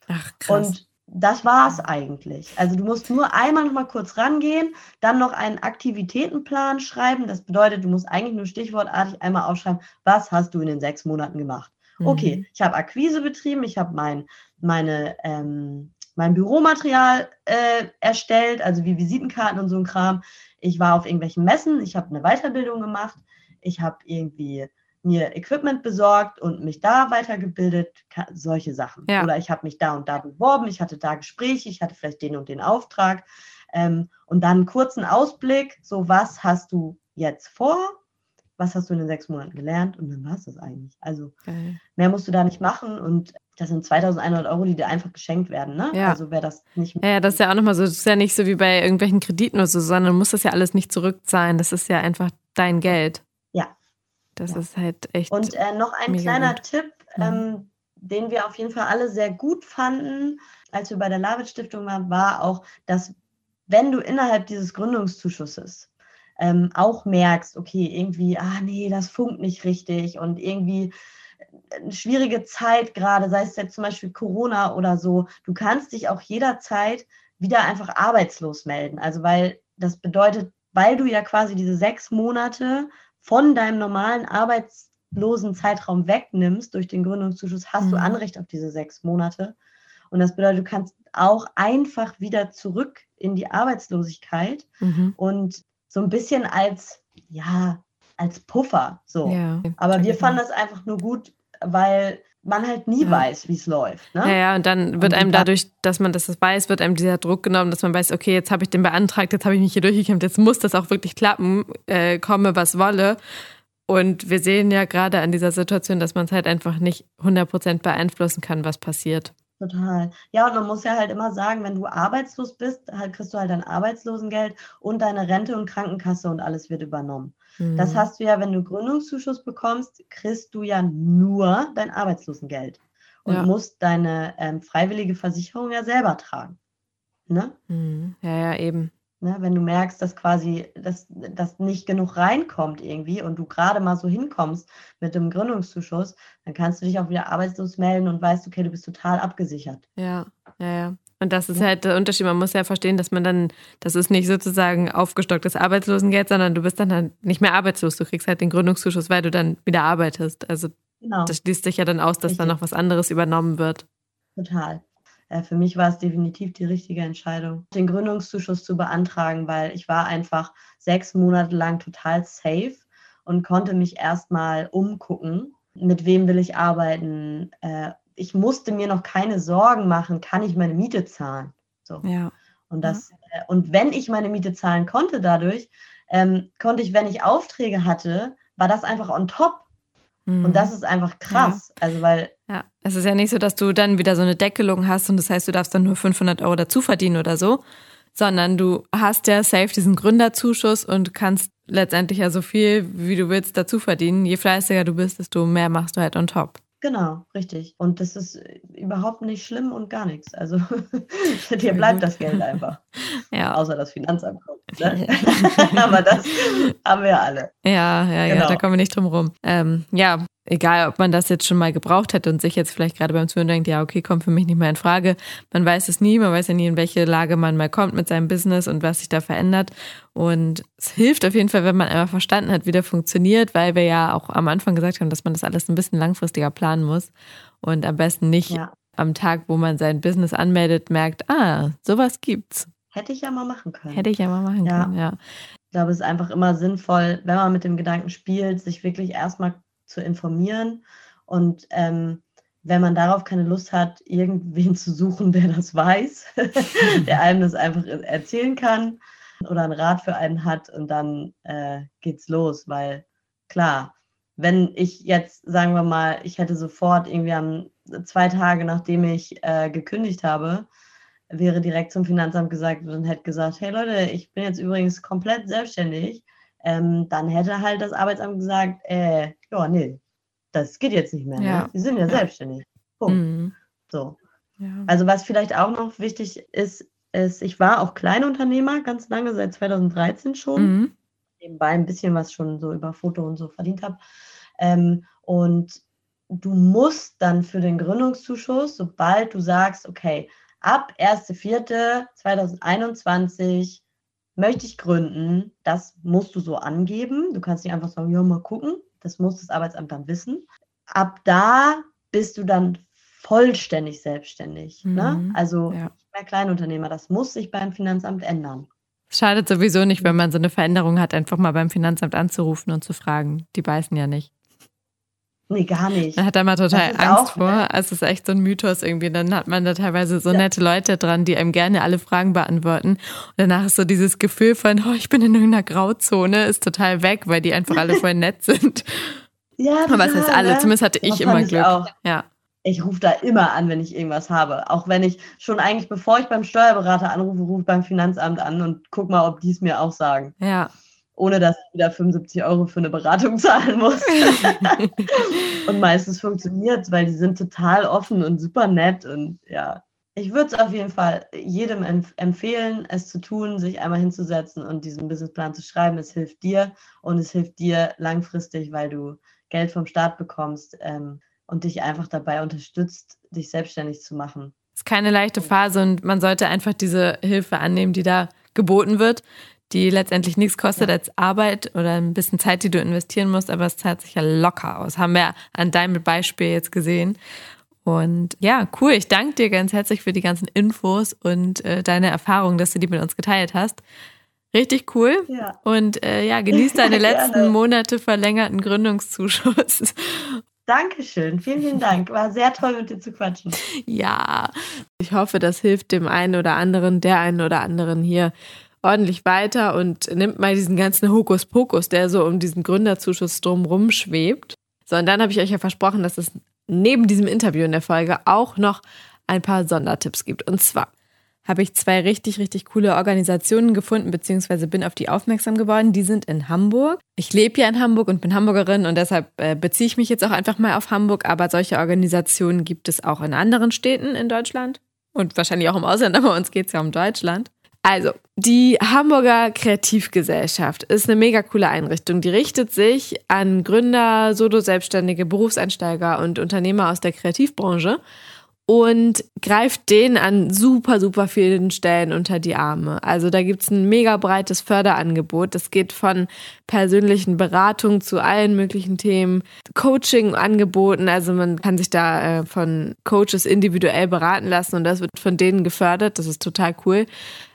Ach, krass. Und das war es eigentlich. Also du musst nur einmal noch mal kurz rangehen, dann noch einen Aktivitätenplan schreiben. Das bedeutet, du musst eigentlich nur stichwortartig einmal aufschreiben, was hast du in den sechs Monaten gemacht. Mhm. Okay, ich habe Akquise betrieben, ich habe mein, meine, ähm, mein Büromaterial äh, erstellt, also wie Visitenkarten und so ein Kram. Ich war auf irgendwelchen Messen, ich habe eine Weiterbildung gemacht, ich habe irgendwie mir Equipment besorgt und mich da weitergebildet, solche Sachen. Ja. Oder ich habe mich da und da beworben, ich hatte da Gespräche, ich hatte vielleicht den und den Auftrag. Ähm, und dann einen kurzen Ausblick, so was hast du jetzt vor? Was hast du in den sechs Monaten gelernt? Und dann war es das eigentlich. Also okay. mehr musst du da nicht machen und das sind 2100 Euro, die dir einfach geschenkt werden. Ne? Ja. Also wer das nicht. Ja, das ist ja auch nochmal so, das ist ja nicht so wie bei irgendwelchen Krediten oder so, sondern du musst das ja alles nicht zurückzahlen. Das ist ja einfach dein Geld. Das ja. ist halt echt. Und äh, noch ein kleiner gut. Tipp, ähm, den wir auf jeden Fall alle sehr gut fanden, als wir bei der Lavit Stiftung waren, war auch, dass wenn du innerhalb dieses Gründungszuschusses ähm, auch merkst, okay, irgendwie, ah nee, das funkt nicht richtig und irgendwie eine schwierige Zeit gerade, sei es jetzt zum Beispiel Corona oder so, du kannst dich auch jederzeit wieder einfach arbeitslos melden. Also weil das bedeutet, weil du ja quasi diese sechs Monate von deinem normalen arbeitslosen Zeitraum wegnimmst durch den Gründungszuschuss, hast mhm. du Anrecht auf diese sechs Monate. Und das bedeutet, du kannst auch einfach wieder zurück in die Arbeitslosigkeit mhm. und so ein bisschen als ja, als Puffer. So. Ja, Aber wir fanden das einfach nur gut, weil man halt nie ja. weiß, wie es läuft. Ne? Ja, ja, und dann wird und einem dadurch, dass man das weiß, wird einem dieser Druck genommen, dass man weiß, okay, jetzt habe ich den beantragt, jetzt habe ich mich hier durchgekämpft, jetzt muss das auch wirklich klappen, äh, komme, was wolle. Und wir sehen ja gerade an dieser Situation, dass man es halt einfach nicht 100% beeinflussen kann, was passiert. Total. Ja, und man muss ja halt immer sagen, wenn du arbeitslos bist, halt kriegst du halt dein Arbeitslosengeld und deine Rente und Krankenkasse und alles wird übernommen. Mhm. Das hast du ja, wenn du Gründungszuschuss bekommst, kriegst du ja nur dein Arbeitslosengeld und ja. musst deine ähm, freiwillige Versicherung ja selber tragen. Ne? Mhm. Ja, ja, eben. Ne, wenn du merkst, dass quasi dass, dass nicht genug reinkommt irgendwie und du gerade mal so hinkommst mit dem Gründungszuschuss, dann kannst du dich auch wieder arbeitslos melden und weißt, okay, du bist total abgesichert. Ja, ja, ja. Und das ist halt der Unterschied. Man muss ja verstehen, dass man dann, das ist nicht sozusagen aufgestocktes Arbeitslosengeld, sondern du bist dann halt nicht mehr arbeitslos. Du kriegst halt den Gründungszuschuss, weil du dann wieder arbeitest. Also genau. das schließt sich ja dann aus, dass Richtig. dann noch was anderes übernommen wird. Total. Äh, für mich war es definitiv die richtige Entscheidung, den Gründungszuschuss zu beantragen, weil ich war einfach sechs Monate lang total safe und konnte mich erstmal umgucken, mit wem will ich arbeiten. Äh, ich musste mir noch keine Sorgen machen, kann ich meine Miete zahlen. So. Ja. Und, das, ja. Äh, und wenn ich meine Miete zahlen konnte dadurch, ähm, konnte ich, wenn ich Aufträge hatte, war das einfach on top. Mhm. Und das ist einfach krass. Ja. Also, weil. Ja, es ist ja nicht so, dass du dann wieder so eine Deckelung hast und das heißt, du darfst dann nur 500 Euro dazu verdienen oder so, sondern du hast ja safe diesen Gründerzuschuss und kannst letztendlich ja so viel, wie du willst, dazu verdienen. Je fleißiger du bist, desto mehr machst du halt on top. Genau, richtig. Und das ist überhaupt nicht schlimm und gar nichts. Also dir bleibt das Geld einfach. Ja. Außer das Finanzamt kommt. Ne? Aber das haben wir alle. Ja, ja, genau. ja, da kommen wir nicht drum rum. Ähm, ja, egal ob man das jetzt schon mal gebraucht hätte und sich jetzt vielleicht gerade beim Zuhören denkt, ja, okay, kommt für mich nicht mehr in Frage. Man weiß es nie, man weiß ja nie, in welche Lage man mal kommt mit seinem Business und was sich da verändert. Und es hilft auf jeden Fall, wenn man einmal verstanden hat, wie der funktioniert, weil wir ja auch am Anfang gesagt haben, dass man das alles ein bisschen langfristiger planen muss und am besten nicht ja. am Tag, wo man sein Business anmeldet, merkt, ah, sowas gibt's. Hätte ich ja mal machen können. Hätte ich ja mal machen ja. können, ja. Ich glaube, es ist einfach immer sinnvoll, wenn man mit dem Gedanken spielt, sich wirklich erstmal zu informieren. Und ähm, wenn man darauf keine Lust hat, irgendwen zu suchen, der das weiß, der einem das einfach erzählen kann oder einen Rat für einen hat und dann äh, geht's los, weil klar, wenn ich jetzt, sagen wir mal, ich hätte sofort irgendwie am zwei Tage, nachdem ich äh, gekündigt habe, wäre direkt zum Finanzamt gesagt und hätte gesagt, hey Leute, ich bin jetzt übrigens komplett selbstständig ähm, dann hätte halt das Arbeitsamt gesagt, äh, ja, nee, das geht jetzt nicht mehr. Ne? Ja. Ne? Sie sind ja, ja. selbstständig. Punkt. Mhm. So. Ja. Also was vielleicht auch noch wichtig ist, ist, ich war auch Kleinunternehmer ganz lange, seit 2013 schon. Mhm. Nebenbei ein bisschen was schon so über Foto und so verdient habe. Ähm, und du musst dann für den Gründungszuschuss, sobald du sagst, okay, ab 1.4.2021 möchte ich gründen, das musst du so angeben. Du kannst nicht einfach sagen, ja, mal gucken. Das muss das Arbeitsamt dann wissen. Ab da bist du dann vollständig selbstständig. Ne? Mhm, ne? Also ja. mehr Kleinunternehmer. Das muss sich beim Finanzamt ändern. Schadet sowieso nicht, wenn man so eine Veränderung hat, einfach mal beim Finanzamt anzurufen und zu fragen. Die beißen ja nicht. Nee, gar nicht. Man hat da mal total Angst auch, vor. Es ist echt so ein Mythos irgendwie. Dann hat man da teilweise so ja. nette Leute dran, die einem gerne alle Fragen beantworten. Und danach ist so dieses Gefühl von, oh, ich bin in irgendeiner Grauzone, ist total weg, weil die einfach alle voll nett sind. Ja, Aber was heißt alle? Ne? Zumindest hatte ich immer Glück. Auch. Ja. Ich rufe da immer an, wenn ich irgendwas habe. Auch wenn ich schon eigentlich, bevor ich beim Steuerberater anrufe, rufe beim Finanzamt an und guck mal, ob die es mir auch sagen. Ja ohne dass ich wieder 75 Euro für eine Beratung zahlen muss. und meistens funktioniert es, weil die sind total offen und super nett und ja. Ich würde es auf jeden Fall jedem empf empfehlen, es zu tun, sich einmal hinzusetzen und diesen Businessplan zu schreiben. Es hilft dir und es hilft dir langfristig, weil du Geld vom Staat bekommst ähm, und dich einfach dabei unterstützt, dich selbstständig zu machen. Es ist keine leichte Phase und man sollte einfach diese Hilfe annehmen, die da geboten wird die letztendlich nichts kostet ja. als Arbeit oder ein bisschen Zeit, die du investieren musst, aber es zahlt sich ja locker aus. Haben wir an deinem Beispiel jetzt gesehen. Und ja, cool. Ich danke dir ganz herzlich für die ganzen Infos und äh, deine Erfahrungen, dass du die mit uns geteilt hast. Richtig cool. Ja. Und äh, ja, genieß deine letzten Monate verlängerten Gründungszuschuss. Dankeschön, vielen, vielen Dank. War sehr toll, mit dir zu quatschen. Ja, ich hoffe, das hilft dem einen oder anderen, der einen oder anderen hier ordentlich weiter und nimmt mal diesen ganzen Hokuspokus, der so um diesen Gründerzuschuss drumherum schwebt. So, und dann habe ich euch ja versprochen, dass es neben diesem Interview in der Folge auch noch ein paar Sondertipps gibt. Und zwar habe ich zwei richtig, richtig coole Organisationen gefunden, beziehungsweise bin auf die aufmerksam geworden. Die sind in Hamburg. Ich lebe ja in Hamburg und bin Hamburgerin und deshalb äh, beziehe ich mich jetzt auch einfach mal auf Hamburg. Aber solche Organisationen gibt es auch in anderen Städten in Deutschland und wahrscheinlich auch im Ausland, aber uns geht es ja um Deutschland. Also, die Hamburger Kreativgesellschaft ist eine mega coole Einrichtung. Die richtet sich an Gründer, Solo-Selbstständige, Berufseinsteiger und Unternehmer aus der Kreativbranche und greift denen an super, super vielen Stellen unter die Arme. Also da gibt's ein mega breites Förderangebot. Das geht von persönlichen Beratungen zu allen möglichen Themen, Coaching-Angeboten. Also man kann sich da äh, von Coaches individuell beraten lassen und das wird von denen gefördert. Das ist total cool.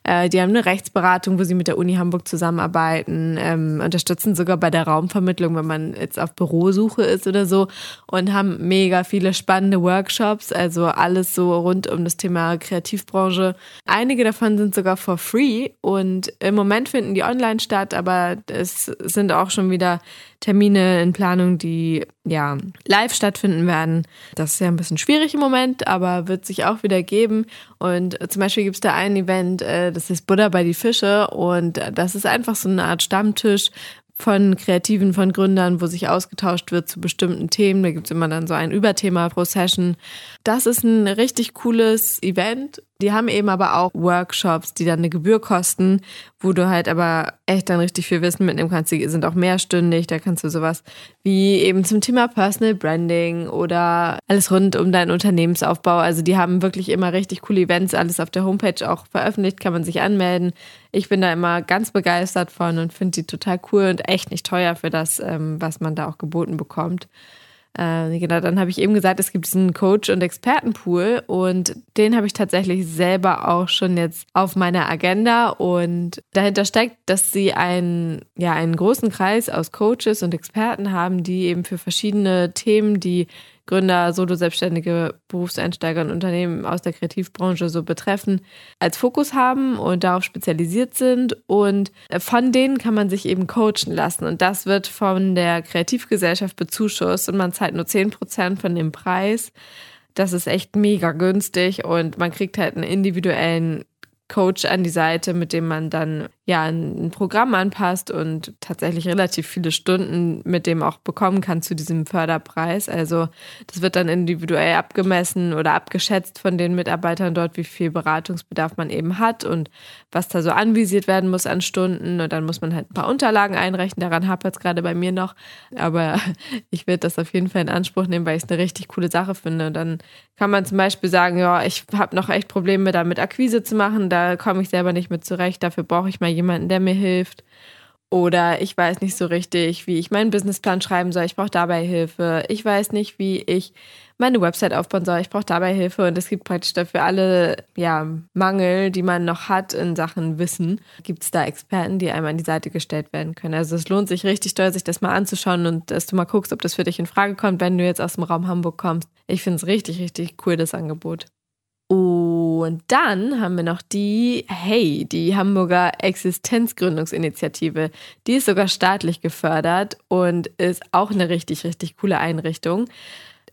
Äh, die haben eine Rechtsberatung, wo sie mit der Uni Hamburg zusammenarbeiten, ähm, unterstützen sogar bei der Raumvermittlung, wenn man jetzt auf Bürosuche ist oder so und haben mega viele spannende Workshops, also alles so rund um das Thema Kreativbranche. Einige davon sind sogar for free und im Moment finden die online statt, aber es sind auch schon wieder Termine in Planung, die ja live stattfinden werden. Das ist ja ein bisschen schwierig im Moment, aber wird sich auch wieder geben. Und zum Beispiel gibt es da ein Event, äh, das ist Buddha bei die Fische und das ist einfach so eine Art Stammtisch, von Kreativen, von Gründern, wo sich ausgetauscht wird zu bestimmten Themen. Da gibt's immer dann so ein Überthema pro Session. Das ist ein richtig cooles Event. Die haben eben aber auch Workshops, die dann eine Gebühr kosten, wo du halt aber echt dann richtig viel Wissen mitnehmen kannst. Die sind auch mehrstündig. Da kannst du sowas wie eben zum Thema Personal Branding oder alles rund um deinen Unternehmensaufbau. Also die haben wirklich immer richtig coole Events, alles auf der Homepage auch veröffentlicht, kann man sich anmelden. Ich bin da immer ganz begeistert von und finde die total cool und echt nicht teuer für das, ähm, was man da auch geboten bekommt. Äh, genau, dann habe ich eben gesagt, es gibt diesen Coach- und Expertenpool und den habe ich tatsächlich selber auch schon jetzt auf meiner Agenda und dahinter steckt, dass sie einen, ja, einen großen Kreis aus Coaches und Experten haben, die eben für verschiedene Themen, die Gründer, Solo-Selbstständige, Berufseinsteiger und Unternehmen aus der Kreativbranche so betreffen, als Fokus haben und darauf spezialisiert sind. Und von denen kann man sich eben coachen lassen. Und das wird von der Kreativgesellschaft bezuschusst und man zahlt nur 10 Prozent von dem Preis. Das ist echt mega günstig und man kriegt halt einen individuellen Coach an die Seite, mit dem man dann ja ein Programm anpasst und tatsächlich relativ viele Stunden mit dem auch bekommen kann zu diesem Förderpreis. Also das wird dann individuell abgemessen oder abgeschätzt von den Mitarbeitern dort, wie viel Beratungsbedarf man eben hat und was da so anvisiert werden muss an Stunden. Und dann muss man halt ein paar Unterlagen einrechnen. Daran hapert es gerade bei mir noch. Aber ich werde das auf jeden Fall in Anspruch nehmen, weil ich es eine richtig coole Sache finde. Und dann kann man zum Beispiel sagen, ja, ich habe noch echt Probleme damit Akquise zu machen. Da komme ich selber nicht mit zurecht. Dafür brauche ich mal jemanden, der mir hilft. Oder ich weiß nicht so richtig, wie ich meinen Businessplan schreiben soll. Ich brauche dabei Hilfe. Ich weiß nicht, wie ich meine Website aufbauen soll. Ich brauche dabei Hilfe. Und es gibt praktisch dafür alle ja, Mangel, die man noch hat in Sachen Wissen, gibt es da Experten, die einem an die Seite gestellt werden können. Also es lohnt sich richtig doll, sich das mal anzuschauen und dass du mal guckst, ob das für dich in Frage kommt, wenn du jetzt aus dem Raum Hamburg kommst. Ich finde es richtig, richtig cool, das Angebot. Und dann haben wir noch die Hey, die Hamburger Existenzgründungsinitiative. Die ist sogar staatlich gefördert und ist auch eine richtig, richtig coole Einrichtung,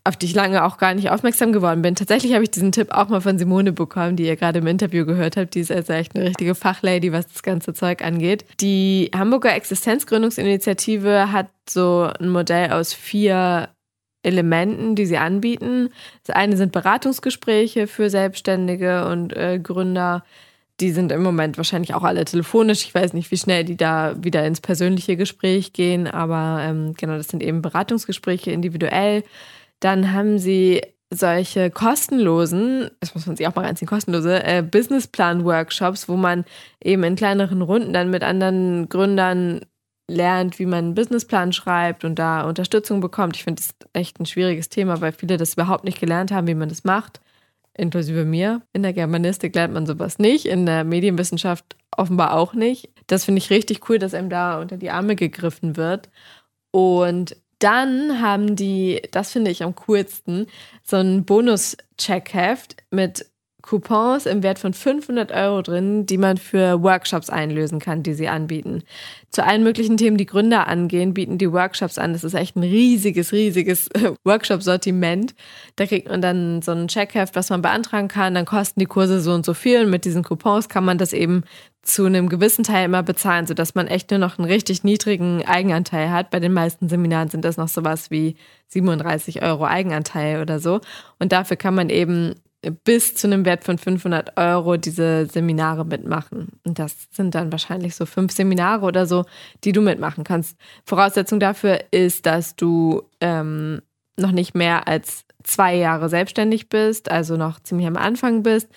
auf die ich lange auch gar nicht aufmerksam geworden bin. Tatsächlich habe ich diesen Tipp auch mal von Simone bekommen, die ihr gerade im Interview gehört habt. Die ist also echt eine richtige Fachlady, was das ganze Zeug angeht. Die Hamburger Existenzgründungsinitiative hat so ein Modell aus vier Elementen, die sie anbieten. Das eine sind Beratungsgespräche für Selbstständige und äh, Gründer. Die sind im Moment wahrscheinlich auch alle telefonisch. Ich weiß nicht, wie schnell die da wieder ins persönliche Gespräch gehen, aber ähm, genau, das sind eben Beratungsgespräche individuell. Dann haben sie solche kostenlosen, das muss man sich auch mal reinziehen, kostenlose äh, Businessplan-Workshops, wo man eben in kleineren Runden dann mit anderen Gründern lernt, wie man einen Businessplan schreibt und da Unterstützung bekommt. Ich finde das echt ein schwieriges Thema, weil viele das überhaupt nicht gelernt haben, wie man das macht. inklusive mir. In der Germanistik lernt man sowas nicht, in der Medienwissenschaft offenbar auch nicht. Das finde ich richtig cool, dass einem da unter die Arme gegriffen wird. Und dann haben die, das finde ich am coolsten, so ein Bonus-Checkheft mit Coupons im Wert von 500 Euro drin, die man für Workshops einlösen kann, die sie anbieten. Zu allen möglichen Themen, die Gründer angehen, bieten die Workshops an. Das ist echt ein riesiges, riesiges Workshop-Sortiment. Da kriegt man dann so ein Checkheft, was man beantragen kann. Dann kosten die Kurse so und so viel. Und mit diesen Coupons kann man das eben zu einem gewissen Teil immer bezahlen, sodass man echt nur noch einen richtig niedrigen Eigenanteil hat. Bei den meisten Seminaren sind das noch sowas wie 37 Euro Eigenanteil oder so. Und dafür kann man eben bis zu einem Wert von 500 Euro diese Seminare mitmachen. Und das sind dann wahrscheinlich so fünf Seminare oder so, die du mitmachen kannst. Voraussetzung dafür ist, dass du ähm, noch nicht mehr als zwei Jahre selbstständig bist, also noch ziemlich am Anfang bist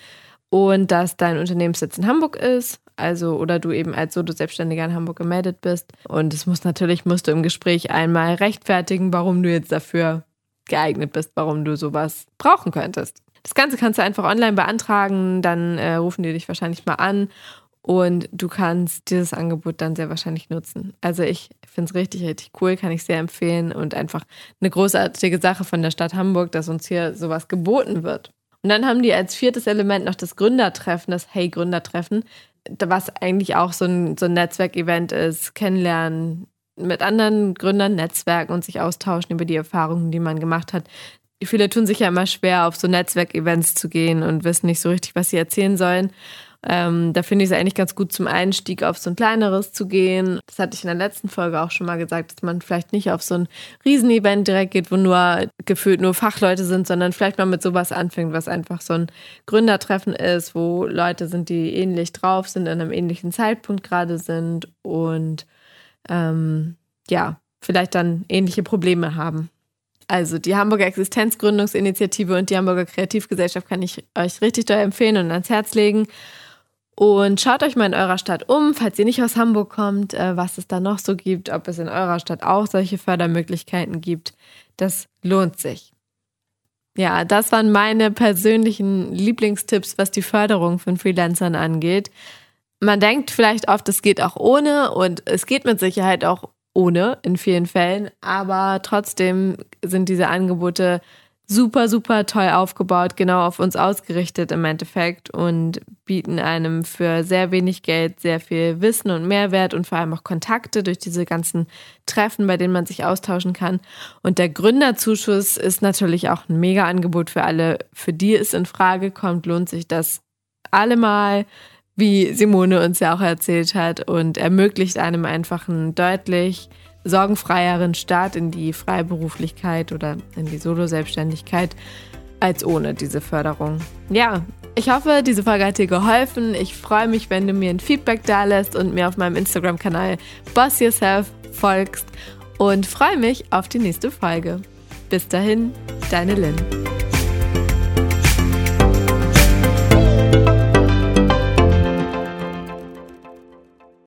und dass dein Unternehmenssitz in Hamburg ist, also oder du eben als Solo-Selbstständiger in Hamburg gemeldet bist. Und es muss natürlich, musst du im Gespräch einmal rechtfertigen, warum du jetzt dafür geeignet bist, warum du sowas brauchen könntest. Das Ganze kannst du einfach online beantragen, dann äh, rufen die dich wahrscheinlich mal an und du kannst dieses Angebot dann sehr wahrscheinlich nutzen. Also ich finde es richtig, richtig cool, kann ich sehr empfehlen und einfach eine großartige Sache von der Stadt Hamburg, dass uns hier sowas geboten wird. Und dann haben die als viertes Element noch das Gründertreffen, das Hey Gründertreffen, was eigentlich auch so ein, so ein Netzwerkevent ist, kennenlernen, mit anderen Gründern netzwerken und sich austauschen über die Erfahrungen, die man gemacht hat viele tun sich ja immer schwer, auf so Netzwerkevents zu gehen und wissen nicht so richtig, was sie erzählen sollen. Ähm, da finde ich es eigentlich ganz gut zum Einstieg auf so ein kleineres zu gehen. Das hatte ich in der letzten Folge auch schon mal gesagt, dass man vielleicht nicht auf so ein Riesenevent direkt geht, wo nur gefühlt nur Fachleute sind, sondern vielleicht mal mit sowas anfängt, was einfach so ein Gründertreffen ist, wo Leute sind, die ähnlich drauf sind, an einem ähnlichen Zeitpunkt gerade sind und ähm, ja, vielleicht dann ähnliche Probleme haben. Also die Hamburger Existenzgründungsinitiative und die Hamburger Kreativgesellschaft kann ich euch richtig doll empfehlen und ans Herz legen. Und schaut euch mal in eurer Stadt um, falls ihr nicht aus Hamburg kommt, äh, was es da noch so gibt, ob es in eurer Stadt auch solche Fördermöglichkeiten gibt. Das lohnt sich. Ja, das waren meine persönlichen Lieblingstipps, was die Förderung von Freelancern angeht. Man denkt vielleicht oft, es geht auch ohne und es geht mit Sicherheit auch ohne in vielen Fällen, aber trotzdem sind diese Angebote super, super toll aufgebaut, genau auf uns ausgerichtet im Endeffekt und bieten einem für sehr wenig Geld sehr viel Wissen und Mehrwert und vor allem auch Kontakte durch diese ganzen Treffen, bei denen man sich austauschen kann. Und der Gründerzuschuss ist natürlich auch ein mega Angebot für alle, für die es in Frage kommt, lohnt sich das allemal wie Simone uns ja auch erzählt hat, und ermöglicht einem einfach einen deutlich sorgenfreieren Start in die Freiberuflichkeit oder in die Solo-Selbstständigkeit als ohne diese Förderung. Ja, ich hoffe, diese Folge hat dir geholfen. Ich freue mich, wenn du mir ein Feedback da lässt und mir auf meinem Instagram-Kanal Boss Yourself folgst und freue mich auf die nächste Folge. Bis dahin, deine Lynn.